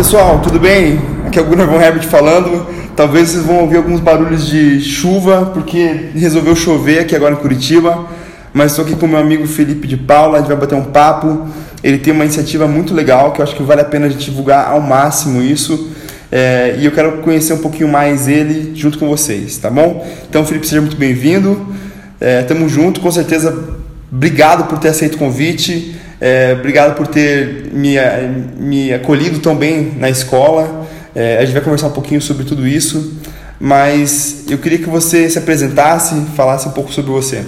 Pessoal, tudo bem? Aqui é o Gunnar Von Herbert falando. Talvez vocês vão ouvir alguns barulhos de chuva, porque resolveu chover aqui agora em Curitiba. Mas estou aqui com meu amigo Felipe de Paula, a gente vai bater um papo. Ele tem uma iniciativa muito legal que eu acho que vale a pena a gente divulgar ao máximo isso. É, e eu quero conhecer um pouquinho mais ele junto com vocês, tá bom? Então, Felipe, seja muito bem-vindo. É, tamo junto, com certeza. Obrigado por ter aceito o convite. É, obrigado por ter me, me acolhido tão bem na escola. É, a gente vai conversar um pouquinho sobre tudo isso, mas eu queria que você se apresentasse, falasse um pouco sobre você.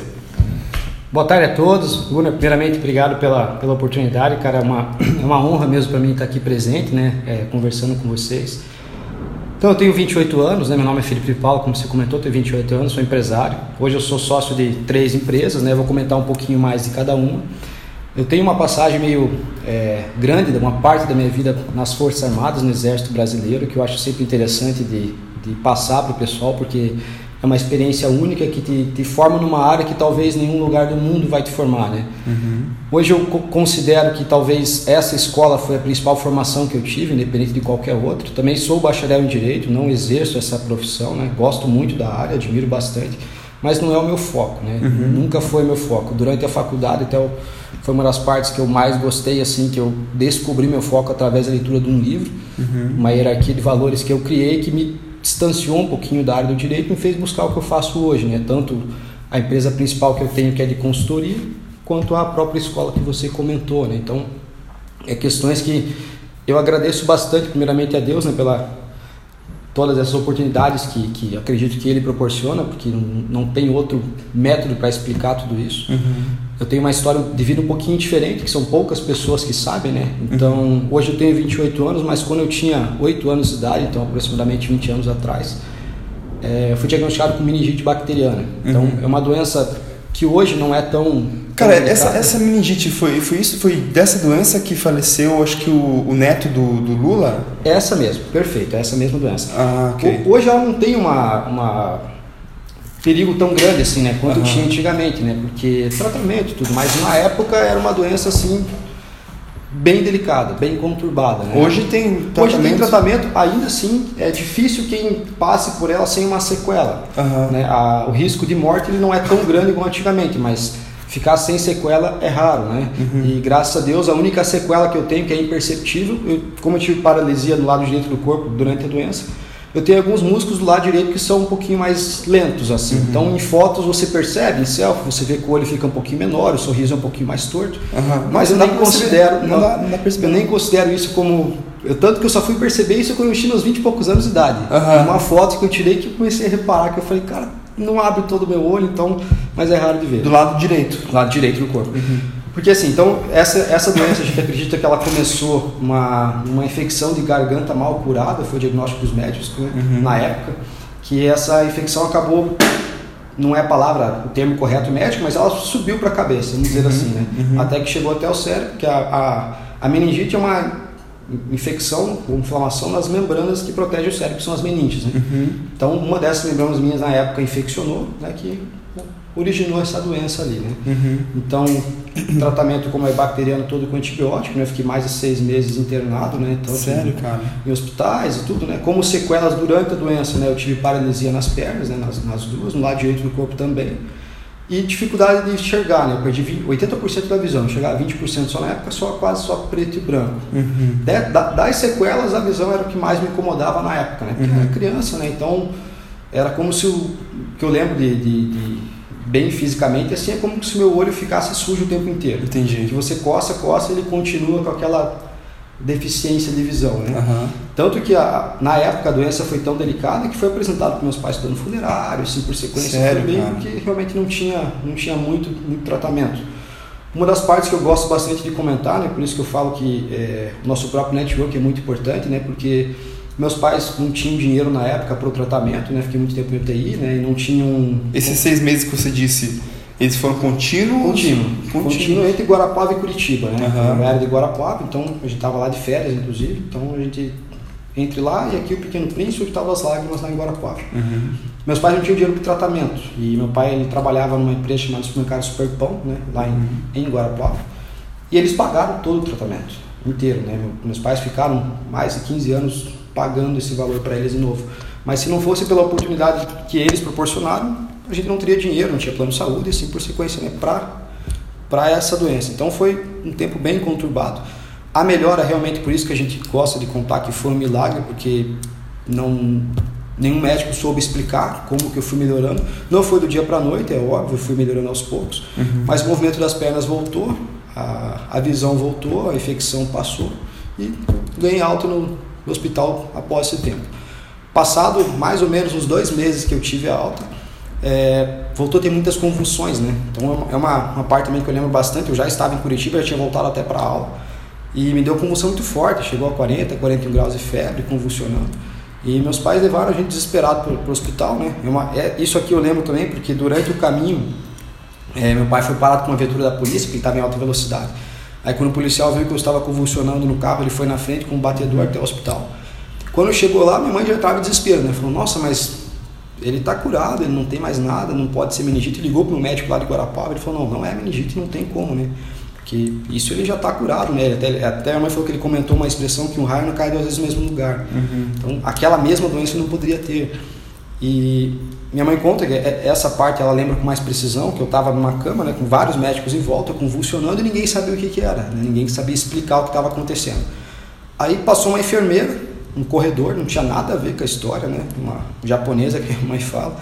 Boa tarde a todos. Primeiramente, obrigado pela, pela oportunidade, cara. É uma, é uma honra mesmo para mim estar aqui presente, né, é, conversando com vocês. Então, eu tenho 28 anos, né, meu nome é Felipe Paulo, como você comentou, tenho 28 anos, sou empresário. Hoje eu sou sócio de três empresas, né, vou comentar um pouquinho mais de cada uma. Eu tenho uma passagem meio é, grande, uma parte da minha vida nas Forças Armadas, no Exército Brasileiro, que eu acho sempre interessante de, de passar para o pessoal, porque é uma experiência única que te, te, forma numa área que talvez nenhum lugar do mundo vai te formar, né? Uhum. Hoje eu considero que talvez essa escola foi a principal formação que eu tive, independente de qualquer outro. Também sou bacharel em Direito, não exerço essa profissão, né? Gosto muito da área, admiro bastante, mas não é o meu foco, né? Uhum. Nunca foi meu foco. Durante a faculdade, até eu, foi uma das partes que eu mais gostei, assim, que eu descobri meu foco através da leitura de um livro, uhum. uma hierarquia de valores que eu criei que me distanciou um pouquinho da área do direito e me fez buscar o que eu faço hoje, né? Tanto a empresa principal que eu tenho, que é de consultoria, quanto a própria escola que você comentou, né? Então, é questões que eu agradeço bastante, primeiramente a Deus, né, pela todas essas oportunidades que, que acredito que ele proporciona, porque não, não tem outro método para explicar tudo isso. Uhum. Eu tenho uma história de vida um pouquinho diferente, que são poucas pessoas que sabem, né? Então, uhum. hoje eu tenho 28 anos, mas quando eu tinha 8 anos de idade, então aproximadamente 20 anos atrás, é, eu fui diagnosticado com meningite bacteriana. Então, uhum. é uma doença que hoje não é tão. Cara, essa, essa meningite foi, foi isso? Foi dessa doença que faleceu, acho que o, o neto do, do Lula? Essa mesmo, perfeito, essa mesma doença. Ah, ok. Hoje ela não tem uma, uma perigo tão grande assim, né? Quanto uhum. tinha antigamente, né? Porque tratamento e tudo, mas na época era uma doença assim bem delicada, bem conturbada. Né? Hoje tem tratamento. Hoje tem tratamento, ainda assim é difícil quem passe por ela sem uma sequela. Uhum. Né? A, o risco de morte ele não é tão grande como antigamente, mas ficar sem sequela é raro, né? Uhum. E graças a Deus a única sequela que eu tenho que é imperceptível, eu, como eu tive paralisia no lado direito do corpo durante a doença, eu tenho alguns músculos do lado direito que são um pouquinho mais lentos, assim. Uhum. Então, em fotos você percebe, em selfie, você vê que o olho fica um pouquinho menor, o sorriso é um pouquinho mais torto. Uhum. Mas eu nem considero, não, não, eu nem considero isso como. Eu, tanto que eu só fui perceber isso quando eu tinha meus 20 e poucos anos de idade. Uhum. Uma foto que eu tirei que eu comecei a reparar, que eu falei, cara, não abre todo o meu olho, então. Mas é raro de ver. Do lado direito. Do lado direito do corpo. Uhum. Porque assim, então essa, essa doença a gente acredita que ela começou uma, uma infecção de garganta mal curada, foi o diagnóstico dos médicos né, uhum. na época, que essa infecção acabou, não é a palavra, o termo correto médico, mas ela subiu para a cabeça, vamos dizer uhum. assim, né? Uhum. Até que chegou até o cérebro, que a, a, a meningite é uma infecção ou inflamação nas membranas que protegem o cérebro, que são as meninges. Né? Uhum. Então, uma dessas membranas minhas na época infeccionou, né, que originou essa doença ali, né? Uhum. Então, tratamento como é bacteriano todo com antibiótico, né? Eu fiquei mais de seis meses internado, né? Então, Sério, cara? Em hospitais e tudo, né? Como sequelas durante a doença, né? Eu tive paralisia nas pernas, né? Nas, nas duas, no lado direito do corpo também. E dificuldade de enxergar, né? Eu perdi 20, 80% da visão, chegava a 20% só na época, só quase só preto e branco. Uhum. das sequelas, a visão era o que mais me incomodava na época, né? Porque uhum. eu era criança, né? Então, era como se o que eu lembro de, de, de bem fisicamente, assim é como se o meu olho ficasse sujo o tempo inteiro. Entendi. Que você coça, coça, ele continua com aquela deficiência de visão, né? Uhum. Tanto que a, na época a doença foi tão delicada que foi apresentado para meus pais dando funerário, assim por sequência, Sério, bem, porque realmente não tinha, não tinha muito, muito tratamento. Uma das partes que eu gosto bastante de comentar, né, por isso que eu falo que é, o nosso próprio network é muito importante, né, porque meus pais não tinham dinheiro na época para o tratamento, né? Fiquei muito tempo em UTI, né? E não tinham. Esses seis meses que você disse, eles foram contínuos? Contínuo. Contínuo, contínuo entre Guarapava e Curitiba, né? Uhum. Eu era de Guarapava, então a gente estava lá de férias, inclusive. Então a gente entre lá e aqui o Pequeno Príncipe, estava as lágrimas lá em Guarapava. Uhum. Meus pais não tinham dinheiro para tratamento e meu pai ele trabalhava numa empresa chamada Supermercado Superpão, né? Lá em, uhum. em Guarapava. E eles pagaram todo o tratamento. inteiro, né? Meus pais ficaram mais de 15 anos pagando esse valor para eles de novo. Mas se não fosse pela oportunidade que eles proporcionaram, a gente não teria dinheiro, não tinha plano de saúde, e assim por sequência, né? Para essa doença. Então foi um tempo bem conturbado. A melhora realmente, por isso que a gente gosta de contar que foi um milagre, porque não nenhum médico soube explicar como que eu fui melhorando. Não foi do dia para a noite, é óbvio, eu fui melhorando aos poucos, uhum. mas o movimento das pernas voltou, a, a visão voltou, a infecção passou e ganhei alta no, no hospital após esse tempo. Passado mais ou menos uns dois meses que eu tive a alta, é, voltou a ter muitas convulsões, né? Então é uma, uma parte também que eu lembro bastante. Eu já estava em Curitiba, já tinha voltado até para a aula e me deu convulsão muito forte, chegou a 40, 41 graus de febre, convulsionando. E meus pais levaram a gente desesperado para o hospital, né? É uma, é, isso aqui eu lembro também porque durante o caminho é, meu pai foi parado com uma viatura da polícia porque estava em alta velocidade. Aí quando o policial viu que eu estava convulsionando no carro, ele foi na frente com um batedor até o hospital. Quando chegou lá, minha mãe já estava em desespero, né? Falou, nossa, mas ele está curado, ele não tem mais nada, não pode ser meningite. Ligou para o médico lá de Guarapava, ele falou, não, não é meningite, não tem como, né? Porque isso ele já está curado, né? Até, até a mãe falou que ele comentou uma expressão que um raio não cai duas vezes no mesmo lugar. Uhum. Então, aquela mesma doença não poderia ter. E minha mãe conta que é, essa parte ela lembra com mais precisão, que eu estava numa cama, né, com vários médicos em volta, convulsionando e ninguém sabia o que, que era, né? ninguém sabia explicar o que estava acontecendo. Aí passou uma enfermeira, um corredor, não tinha nada a ver com a história, né? Uma japonesa que a mãe fala.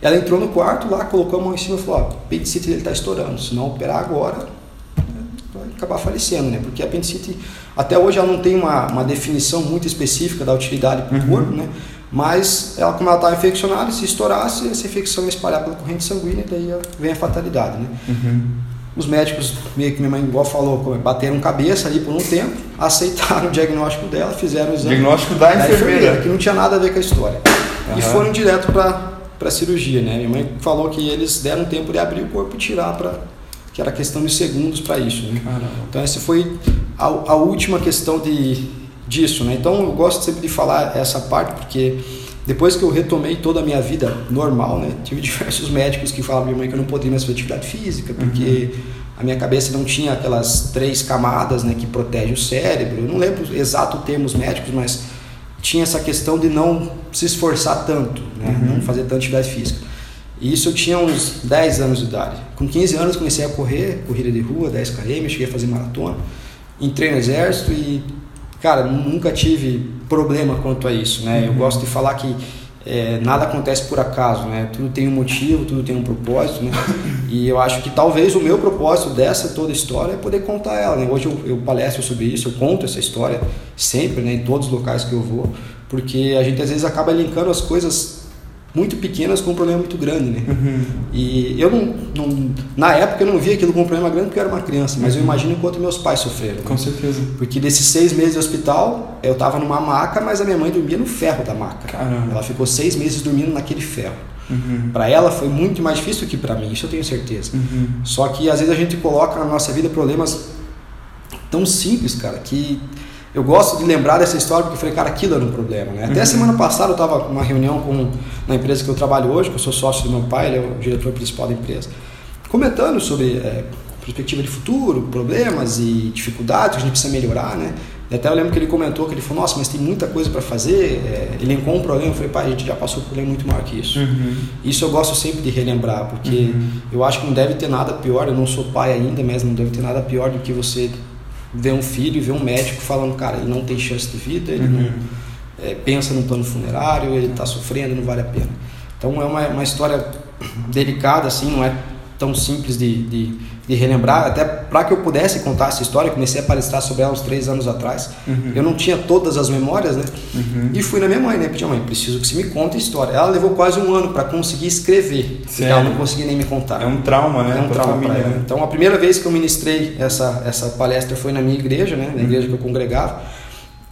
Ela entrou no quarto lá, colocou a mão em cima e falou: Ó, o apendicite dele está estourando, se não operar agora, vai acabar falecendo, né? Porque a apendicite, até hoje, ela não tem uma, uma definição muito específica da utilidade para o uhum. corpo, né? Mas ela, como ela estava infeccionada, se estourasse, essa infecção ia espalhar pela corrente sanguínea, daí vem a fatalidade, né? Uhum. Os médicos, meio que minha mãe igual falou, bateram cabeça ali por um tempo, aceitaram o diagnóstico dela, fizeram o exame. Diagnóstico da, da enfermeira. enfermeira. Que não tinha nada a ver com a história. Uhum. E foram direto para a cirurgia, né? Minha mãe falou que eles deram tempo de abrir o corpo e tirar para que era questão de segundos para isso. Né? Então essa foi a, a, última questão de, disso. Né? Então eu gosto sempre de falar essa parte porque depois que eu retomei toda a minha vida normal, né? tive diversos médicos que falavam minha mãe que eu não poderia mais fazer atividade física porque uhum. a minha cabeça não tinha aquelas três camadas né, que protegem o cérebro. Eu não lembro exato termos médicos, mas tinha essa questão de não se esforçar tanto, né? Uhum. não fazer tanta atividade física. E isso eu tinha uns 10 anos de idade. Com 15 anos comecei a correr, corrida de rua, 10 km, cheguei a fazer maratona. Entrei no exército e, cara, nunca tive problema quanto a isso, né? Uhum. Eu gosto de falar que é, nada acontece por acaso, né? Tudo tem um motivo, tudo tem um propósito, né? E eu acho que talvez o meu propósito dessa toda história é poder contar ela, né? Hoje eu, eu palestro sobre isso, eu conto essa história sempre, né? Em todos os locais que eu vou, porque a gente às vezes acaba linkando as coisas muito pequenas com um problema muito grande, né? Uhum. E eu não, não, na época eu não via aquilo como um problema grande porque eu era uma criança, mas uhum. eu imagino quanto meus pais sofreram. Né? Com certeza. Porque desses seis meses de hospital, eu estava numa maca, mas a minha mãe dormia no ferro da maca. Caramba. Ela ficou seis meses dormindo naquele ferro. Uhum. Para ela foi muito mais difícil do que para mim, isso eu tenho certeza. Uhum. Só que às vezes a gente coloca na nossa vida problemas tão simples, cara, que eu gosto de lembrar dessa história porque eu falei, cara, aquilo era um problema. Né? Até uhum. semana passada eu estava numa reunião com, na empresa que eu trabalho hoje, que eu sou sócio do meu pai, ele é o diretor principal da empresa, comentando sobre é, perspectiva de futuro, problemas e dificuldades que a gente precisa melhorar. Né? E até eu lembro que ele comentou que ele falou, nossa, mas tem muita coisa para fazer. É, ele elencou um problema, eu falei, pai, a gente já passou por um problema muito maior que isso. Uhum. Isso eu gosto sempre de relembrar, porque uhum. eu acho que não deve ter nada pior, eu não sou pai ainda, mas não deve ter nada pior do que você ver um filho e ver um médico falando, cara, ele não tem chance de vida, ele uhum. não é, pensa no plano funerário, ele está sofrendo, não vale a pena. Então é uma, uma história delicada, assim, não é tão simples de, de, de relembrar. Até para que eu pudesse contar essa história, comecei a palestrar sobre ela uns três anos atrás. Uhum. Eu não tinha todas as memórias, né? Uhum. E fui na minha mãe, né? Pedi, mãe, preciso que você me conte a história. Ela levou quase um ano para conseguir escrever. Sério? Ela não conseguia nem me contar. É um trauma, né? É um trauma para ela. Né? Então, a primeira vez que eu ministrei essa, essa palestra foi na minha igreja, né? Na igreja que eu congregava.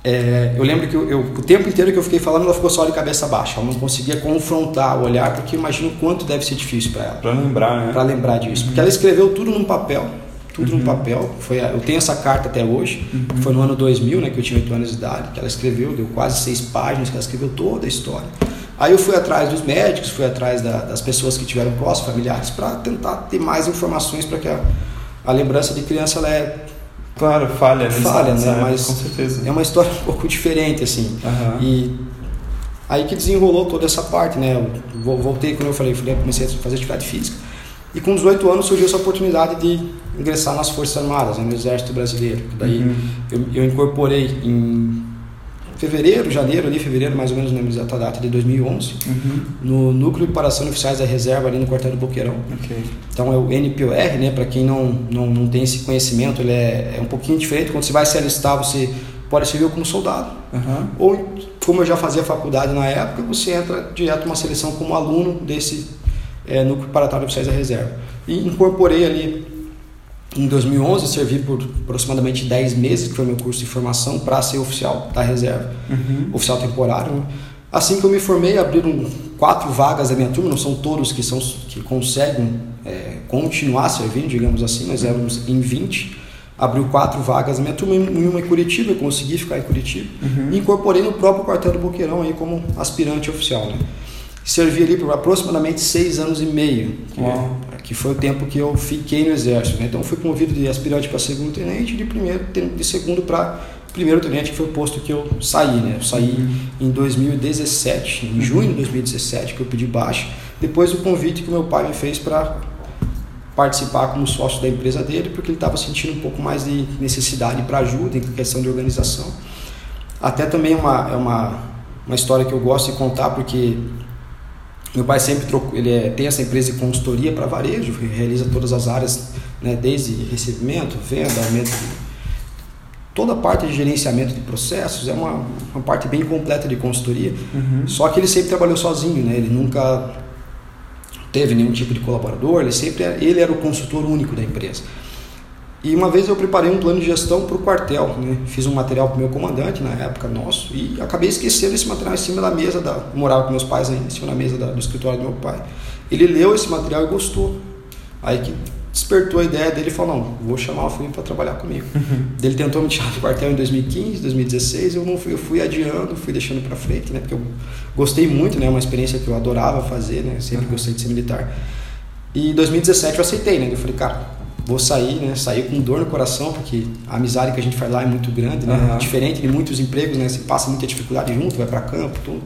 É, eu lembro que eu, eu, o tempo inteiro que eu fiquei falando, ela ficou só de cabeça baixa. Ela não conseguia confrontar o olhar, porque imagino o quanto deve ser difícil para ela. Para lembrar, né? Para lembrar disso. Uhum. Porque ela escreveu tudo num papel. Tudo uhum. num papel. Foi, eu tenho essa carta até hoje. Uhum. Foi no ano 2000, né, que eu tinha 8 anos de idade, que ela escreveu, deu quase seis páginas, que ela escreveu toda a história. Aí eu fui atrás dos médicos, fui atrás da, das pessoas que tiveram próximos, familiares, para tentar ter mais informações para que a, a lembrança de criança ela é Claro, falha, falha, né? Época, mas com certeza. é uma história um pouco diferente, assim. Uhum. E aí que desenrolou toda essa parte, né? Eu voltei, como eu falei, comecei a fazer atividade física. E com 18 anos surgiu essa oportunidade de ingressar nas Forças Armadas, né, no Exército Brasileiro. Daí uhum. eu, eu, incorporei em fevereiro, janeiro, ali, fevereiro mais ou menos, não lembro exata data, de 2011, uhum. no Núcleo de Preparação de Oficiais da Reserva, ali no quartel do Boqueirão. Okay. Então é o NPOR, né, para quem não, não, não tem esse conhecimento, ele é, é um pouquinho diferente. Quando você vai se alistar, você pode servir como soldado. Uhum. Ou, como eu já fazia faculdade na época, você entra direto numa seleção como aluno desse é, Núcleo Preparatório de Oficiais da Reserva. E incorporei ali em 2011, servi por aproximadamente 10 meses, que foi meu curso de formação, para ser oficial da reserva, uhum. oficial temporário. Né? Assim que eu me formei, abriram quatro vagas da minha turma, não são todos que, são, que conseguem é, continuar servindo, digamos assim, mas éramos em 20. Abriu quatro vagas da minha turma, em uma em Curitiba, eu consegui ficar em Curitiba, uhum. e incorporei no próprio quartel do Boqueirão aí como aspirante oficial. Né? Servi ali por aproximadamente seis anos e meio. Que, que foi o tempo que eu fiquei no exército. Né? Então fui promovido de aspirante para segundo tenente e de primeiro de segundo para primeiro tenente, que foi o posto que eu saí. Né? Eu saí uhum. em 2017, em junho de 2017, que eu pedi baixa, depois do convite que meu pai me fez para participar como sócio da empresa dele, porque ele estava sentindo um pouco mais de necessidade para ajuda em questão de organização. Até também é uma, é uma, uma história que eu gosto de contar, porque meu pai sempre trocou, ele é, tem essa empresa de consultoria para varejo, realiza todas as áreas, né, desde recebimento, venda, aumento de, toda a parte de gerenciamento de processos é uma, uma parte bem completa de consultoria. Uhum. Só que ele sempre trabalhou sozinho, né? Ele nunca teve nenhum tipo de colaborador, ele sempre ele era o consultor único da empresa. E uma vez eu preparei um plano de gestão para o quartel, né? fiz um material para o meu comandante na época nosso e acabei esquecendo esse material em cima da mesa da morava com meus pais ainda, em cima da mesa da, do escritório do meu pai. Ele leu esse material e gostou. Aí que despertou a ideia dele e falou, não, vou chamar o Felipe para trabalhar comigo. Uhum. Ele tentou me tirar do quartel em 2015, 2016, eu não fui, eu fui adiando, fui deixando para frente, né? Porque eu gostei muito, né? Uma experiência que eu adorava fazer, né? Sempre uhum. gostei de ser militar. E em 2017 eu aceitei, né? Eu falei, cara, vou sair, né? Sair com dor no coração, porque a amizade que a gente faz lá é muito grande, né? Uhum. Diferente de muitos empregos, né? Você passa muita dificuldade junto, vai para campo, tudo.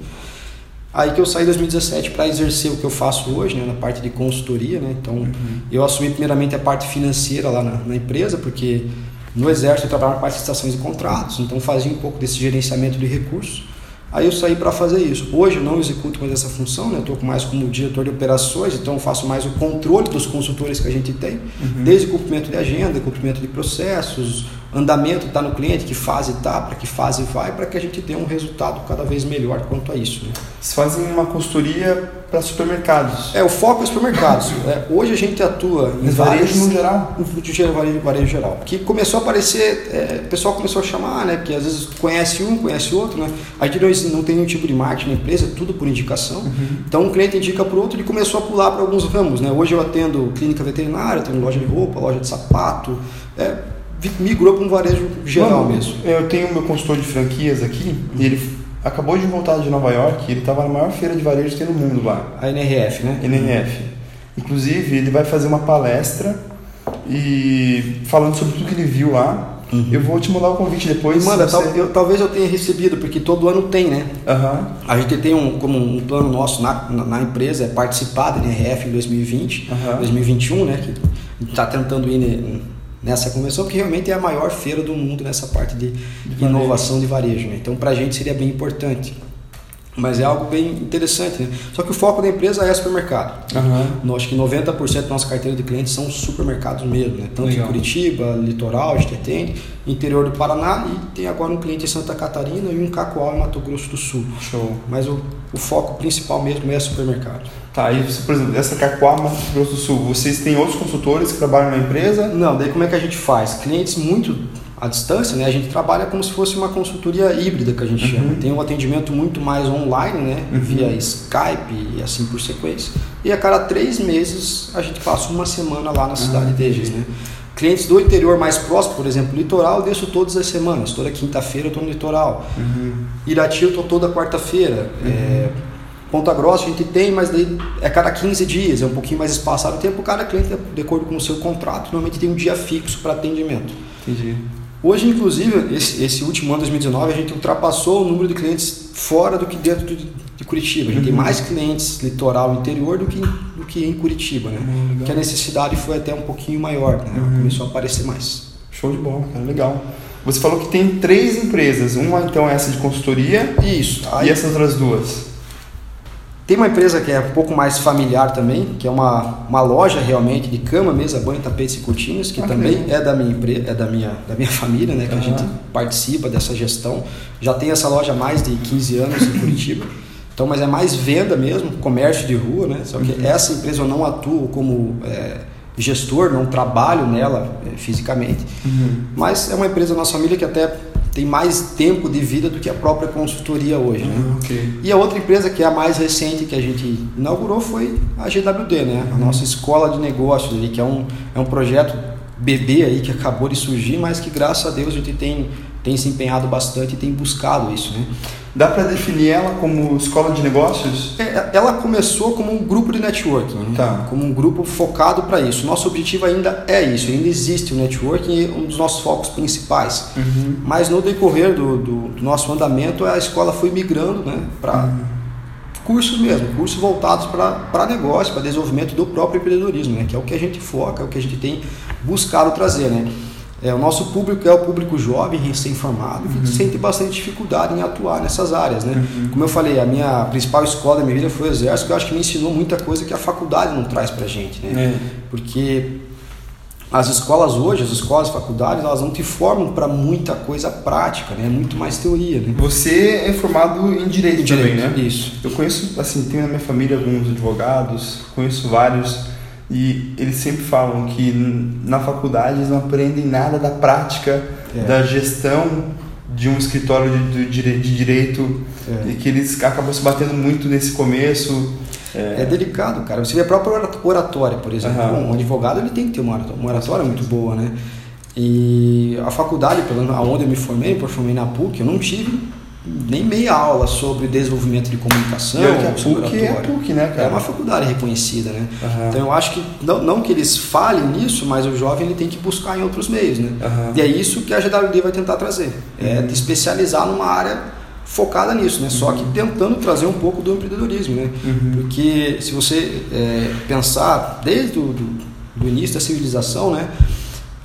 Aí que eu saí em 2017 para exercer o que eu faço hoje, né? Na parte de consultoria, né? Então, uhum. eu assumi primeiramente a parte financeira lá na, na empresa, porque no exército eu trabalhava na parte de estações e contratos, então fazia um pouco desse gerenciamento de recursos. Aí eu saí para fazer isso. Hoje eu não executo mais essa função, né? eu estou mais como diretor de operações, então faço mais o controle dos consultores que a gente tem, uhum. desde o cumprimento de agenda, cumprimento de processos, andamento está no cliente, que fase está, para que fase vai, para que a gente tenha um resultado cada vez melhor quanto a isso. Né? Vocês fazem uma consultoria para supermercados? É, o foco é supermercados. é, hoje a gente atua em varejo no geral? No varejo, varejo geral. Que começou a aparecer, é, o pessoal começou a chamar, né? Porque às vezes conhece um, conhece outro, né? A gente não, não tem nenhum tipo de marketing na empresa, é tudo por indicação. Uhum. Então um cliente indica para o outro, ele começou a pular para alguns ramos, né? Hoje eu atendo clínica veterinária, tenho loja de roupa, loja de sapato, é, migrou para um varejo geral Mano, mesmo. Eu tenho meu consultor de franquias aqui e ele acabou de voltar de Nova York ele estava na maior feira de varejo que tem no mundo lá. A NRF, né? NRF. Inclusive, ele vai fazer uma palestra e falando sobre tudo que ele viu lá. Uhum. Eu vou te mandar o convite depois. Manda, você... tal, eu, talvez eu tenha recebido, porque todo ano tem, né? Uhum. A gente tem um, como um plano nosso na, na, na empresa, é participar da NRF em 2020, uhum. 2021, né? Que está tentando ir nessa convenção, porque realmente é a maior feira do mundo nessa parte de, de inovação de varejo. Né? Então, para a gente seria bem importante. Mas é algo bem interessante, né? Só que o foco da empresa é supermercado. Uhum. Acho que 90% da nossa carteira de clientes são supermercados mesmo, né? Tanto Legal. em Curitiba, litoral, a gente atende, interior do Paraná e tem agora um cliente em Santa Catarina e um Cacoal em Mato Grosso do Sul. Show. Mas o, o foco principal mesmo é supermercado. Tá, e você, por exemplo, essa Cacoal, Mato Grosso do Sul, vocês têm outros consultores que trabalham na empresa? Não, daí como é que a gente faz? Clientes muito à distância, né? A gente trabalha como se fosse uma consultoria híbrida que a gente Uhum. chama. Tem um atendimento muito mais online, né? Uhum. Via Skype e assim por sequência. E a cada três meses a gente passa uma semana lá na cidade Ah, deles, entendi. né? Clientes do interior mais próximo, por exemplo, litoral, eu desço todas as semanas. Toda quinta-feira eu estou no litoral. Uhum. Irati eu estou toda quarta-feira. É, Ponta Grossa a gente tem, mas daí é cada 15 dias, é um pouquinho mais espaçado o tempo. Cada cliente, de acordo com o seu contrato, normalmente tem um dia fixo para atendimento. Entendi. Hoje, inclusive, esse, esse, último ano, 2019, a gente ultrapassou o número de clientes fora do que dentro de, de Curitiba. A gente uhum. tem mais clientes litoral interior do que, do que em Curitiba, né? Uhum, que a necessidade foi até um pouquinho maior, né? Uhum. Começou a aparecer mais. Show de bola, cara, legal. Você falou que tem três empresas. Uma, então, é essa de consultoria. Isso. Aí... E essas outras duas? Tem uma empresa que é um pouco mais familiar também, que é uma, uma loja realmente de cama, mesa, banho, tapetes e cortinas, que ah, também é da minha empresa, é da minha, da minha família, né? Que uhum. a gente participa dessa gestão. Já tem essa loja há mais de 15 anos em Curitiba. Então, mas é mais venda mesmo, comércio de rua, né? Só que uhum. essa empresa eu não atuo como é, gestor, não trabalho nela é, fisicamente. Uhum. Mas é uma empresa da nossa família que até tem mais tempo de vida do que a própria consultoria hoje. Né? Uhum, okay. E a outra empresa que é a mais recente que a gente inaugurou foi a GWD, né? a uhum. nossa escola de negócios, ali, que é um, é um projeto bebê aí que acabou de surgir, mas que graças a Deus a gente tem, tem se empenhado bastante e tem buscado isso. Né? Dá para definir ela como escola de negócios? É, ela começou como um grupo de networking, né? tá. como um grupo focado para isso. Nosso objetivo ainda é isso, ainda existe o networking, um dos nossos focos principais. Uhum. Mas no decorrer do, do, do, nosso andamento, a escola foi migrando né, para uhum. cursos mesmo, cursos voltados para negócio, para desenvolvimento do próprio empreendedorismo, né, que é o que a gente foca, é o que a gente tem buscado trazer. Né? É, o nosso público é o público jovem, recém-formado, que uhum. sente bastante dificuldade em atuar nessas áreas. Né? Uhum. Como eu falei, a minha principal escola da minha vida foi o Exército, que eu acho que me ensinou muita coisa que a faculdade não traz para gente. Né? É. Porque as escolas hoje, as escolas, as faculdades, elas não te formam para muita coisa prática, né? É muito mais teoria, né? Você é formado em direito, em direito também, né? Isso. Eu conheço, assim, tenho na minha família alguns advogados, conheço vários e eles sempre falam que na faculdade eles não aprendem nada da prática, é. da gestão de um escritório de, de, de direito, é. e que eles acabam se batendo muito nesse começo. É, é delicado, cara. Você vê a própria oratória, por exemplo. Uhum. Um advogado ele tem que ter uma oratória, uma oratória muito boa, né? E a faculdade, pelo menos onde eu me formei, eu formei na PUC, eu não tive nem meia aula sobre desenvolvimento de comunicação. E a PUC é a PUC, né, cara? É uma faculdade reconhecida, né? Uhum. Então eu acho que, não, não que eles falem nisso, mas o jovem ele tem que buscar em outros meios, né? Uhum. E é isso que a GWD vai tentar trazer. É de especializar numa área focada nisso, né? Uhum. Só que tentando trazer um pouco do empreendedorismo, né? Uhum. Porque se você é, pensar desde o do, do início da civilização, né?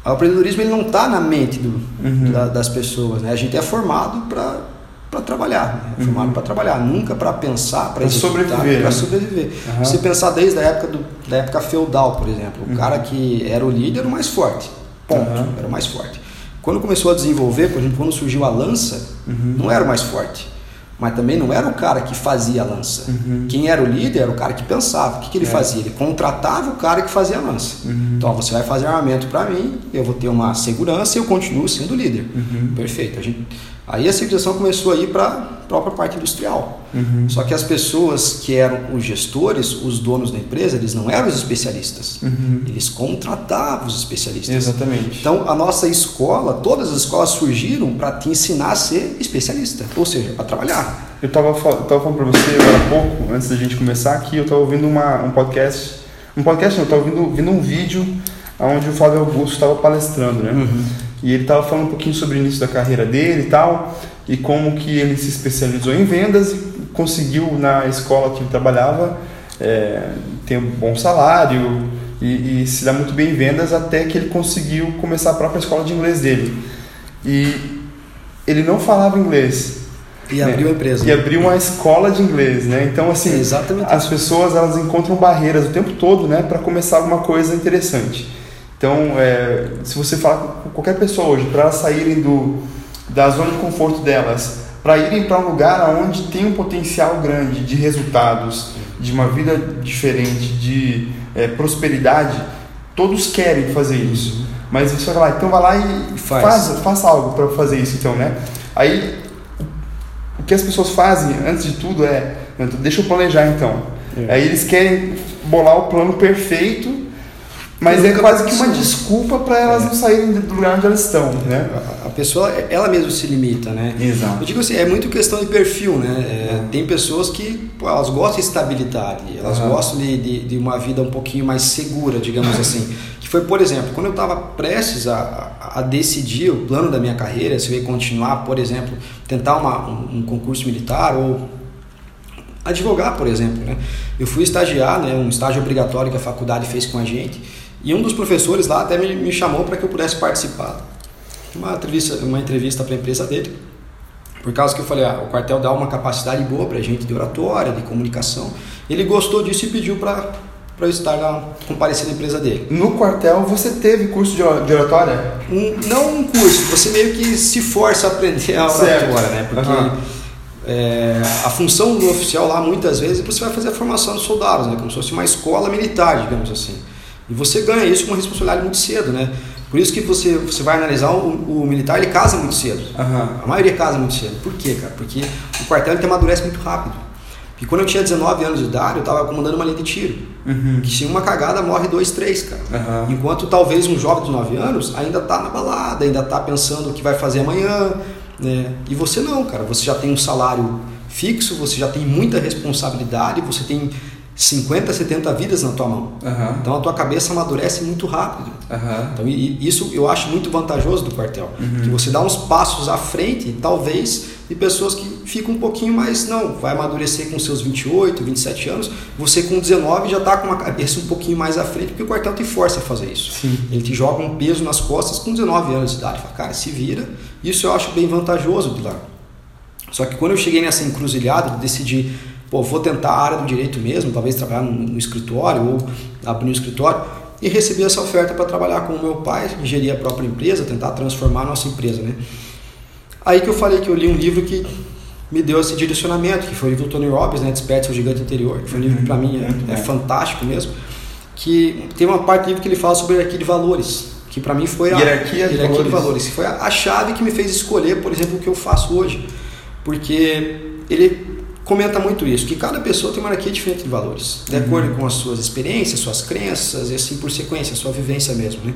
O empreendedorismo ele não está na mente do, uhum. da, das pessoas, né? A gente é formado para para trabalhar, né? formado uhum. para trabalhar, nunca para pensar, para sobreviver, para né? sobreviver. Uhum. Se pensar desde a época do, da época feudal, por exemplo, o uhum. cara que era o líder era o mais forte, ponto, era o mais forte. Quando começou a desenvolver, por exemplo, quando surgiu a lança, uhum. não era o mais forte, mas também não era o cara que fazia a lança. Uhum. Quem era o líder era o cara que pensava. O que, que ele é. fazia? Ele contratava o cara que fazia a lança. Uhum. Então, você vai fazer armamento para mim, eu vou ter uma segurança e eu continuo sendo líder. Uhum. Perfeito. A gente, Aí a civilização começou a ir para a própria parte industrial. Uhum. Só que as pessoas que eram os gestores, os donos da empresa, eles não eram os especialistas. Uhum. Eles contratavam os especialistas. Exatamente. Então a nossa escola, todas as escolas surgiram para te ensinar a ser especialista, ou seja, para trabalhar. Eu estava falando para você agora há pouco, antes da gente começar aqui, eu estava ouvindo uma, um podcast. Um podcast não, eu estava ouvindo, ouvindo um vídeo onde o Flávio Augusto estava palestrando, né? Uhum. E ele estava falando um pouquinho sobre o início da carreira dele e tal, e como que ele se especializou em vendas e conseguiu na escola que ele trabalhava é, ter um bom salário e, e, se dar muito bem em vendas até que ele conseguiu começar a própria escola de inglês dele. E ele não falava inglês. E né? abriu a empresa. E abriu uma escola de inglês, né? Então, assim, é exatamente as pessoas elas encontram barreiras o tempo todo, né, para começar alguma coisa interessante. Então, é, se você falar com qualquer pessoa hoje, para elas saírem do, da zona de conforto delas, para irem para um lugar onde tem um potencial grande de resultados, de uma vida diferente, de é, prosperidade, todos querem fazer isso. Mas você vai lá, então vai lá e Faz. Faz, faça algo para fazer isso, então, né? Aí, o que as pessoas fazem, antes de tudo, é, deixa eu planejar então. É. Aí eles querem bolar o plano perfeito Mas é quase que uma desculpa para elas é. não saírem do lugar onde elas estão, né? A, pessoa, ela mesma se limita, né? Exato. Eu digo assim, é muito questão de perfil, né? É, uhum. Tem pessoas que pô, elas gostam de estabilidade, elas gostam de, de, de, uma vida um pouquinho mais segura, digamos assim. Que foi, por exemplo, quando eu estava prestes a, a, decidir o plano da minha carreira, se eu ia continuar, por exemplo, tentar uma, um, um concurso militar ou advogar, por exemplo, né? Eu fui estagiar, né? Um estágio obrigatório que a faculdade fez com a gente e um dos professores lá até me, me chamou para que eu pudesse participar. Uma entrevista, uma entrevista para a empresa dele. Por causa que eu falei, ah, o quartel dá uma capacidade boa para a gente de oratória, de comunicação. Ele gostou disso e pediu para para eu estar lá, comparecer na empresa dele. No quartel você teve curso de oratória? Um, não um curso, você meio que se força a aprender a oratória, né? Porque uhum. é, a função do oficial lá muitas vezes você vai fazer a formação dos soldados, né? Como se fosse uma escola militar, digamos assim. E você ganha isso com uma responsabilidade muito cedo, né? Por isso que você, você vai analisar o, o militar, ele casa muito cedo. Uhum. A maioria casa muito cedo. Por quê, cara? Porque o quartel ele amadurece muito rápido. E quando eu tinha 19 anos de idade, eu estava comandando uma linha de tiro. Uhum. Que se uma cagada morre dois, três, cara. Uhum. Enquanto talvez um jovem de 9 anos ainda está na balada, ainda está pensando o que vai fazer amanhã. Né? E você não, cara. Você já tem um salário fixo, você já tem muita responsabilidade, você tem 50, 70 vidas na tua mão. Uhum. Então a tua cabeça amadurece muito rápido. Uhum. Então isso eu acho muito vantajoso do quartel. Uhum. Que você dá uns passos à frente, talvez, de pessoas que ficam um pouquinho mais. Não, vai amadurecer com seus 28, 27 anos. Você com 19 já está com uma cabeça um pouquinho mais à frente, porque o quartel te força a fazer isso. Sim. Ele te joga um peso nas costas com 19 anos de idade. Fala, cara, se vira. Isso eu acho bem vantajoso de lá. Só que quando eu cheguei nessa encruzilhada de decidir pô, vou tentar a área do direito mesmo, talvez trabalhar no, escritório ou abrir um escritório, e recebi essa oferta para trabalhar com o meu pai, gerir a própria empresa, tentar transformar a nossa empresa, né? Aí que eu falei que eu li um livro que me deu esse direcionamento, que foi o livro do Tony Robbins, né, Desperte seu Gigante Interior, que foi um livro que para mim é, é, fantástico mesmo, que tem uma parte do livro que ele fala sobre hierarquia de valores, que para mim foi a hierarquia, de, valores. de valores, que foi a, a chave que me fez escolher, por exemplo, o que eu faço hoje, porque ele comenta muito isso, que cada pessoa tem uma hierarquia diferente de valores, de uhum. acordo com as suas experiências, suas crenças e assim por sequência, a sua vivência mesmo, né?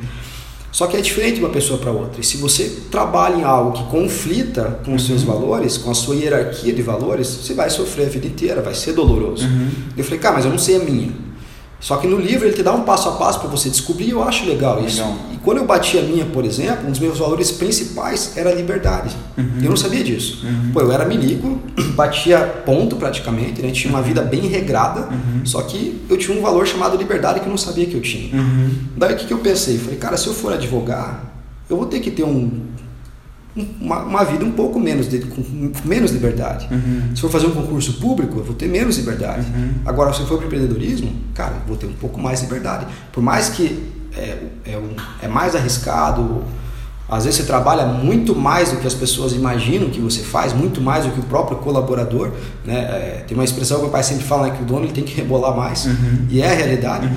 Só que é diferente de uma pessoa para outra. E se você trabalha em algo que conflita com os seus uhum. valores, com a sua hierarquia de valores, você vai sofrer a vida inteira, vai ser doloroso. Uhum. Eu falei, cara, mas eu não sei a minha. Só que no livro ele te dá um passo a passo para você descobrir e eu acho legal isso. Legal. E quando eu bati a minha, por exemplo, um dos meus valores principais era a liberdade. Uhum. Eu não sabia disso. Uhum. Pô, eu era milico, batia ponto praticamente, né? tinha uma vida bem regrada, uhum. só que eu tinha um valor chamado liberdade que eu não sabia que eu tinha. Uhum. Daí o que, que eu pensei? Falei, cara, se eu for advogar, eu vou ter que ter um uma, uma, vida um pouco menos de, com menos liberdade. Uhum. Se for fazer um concurso público, eu vou ter menos liberdade. Uhum. Agora, se for para empreendedorismo, cara, eu vou ter um pouco mais de liberdade. Por mais que é, é, um, é mais arriscado, às vezes você trabalha muito mais do que as pessoas imaginam que você faz, muito mais do que o próprio colaborador. Né? É, tem uma expressão que o pai sempre fala né, que o dono ele tem que rebolar mais, uhum. e é a realidade.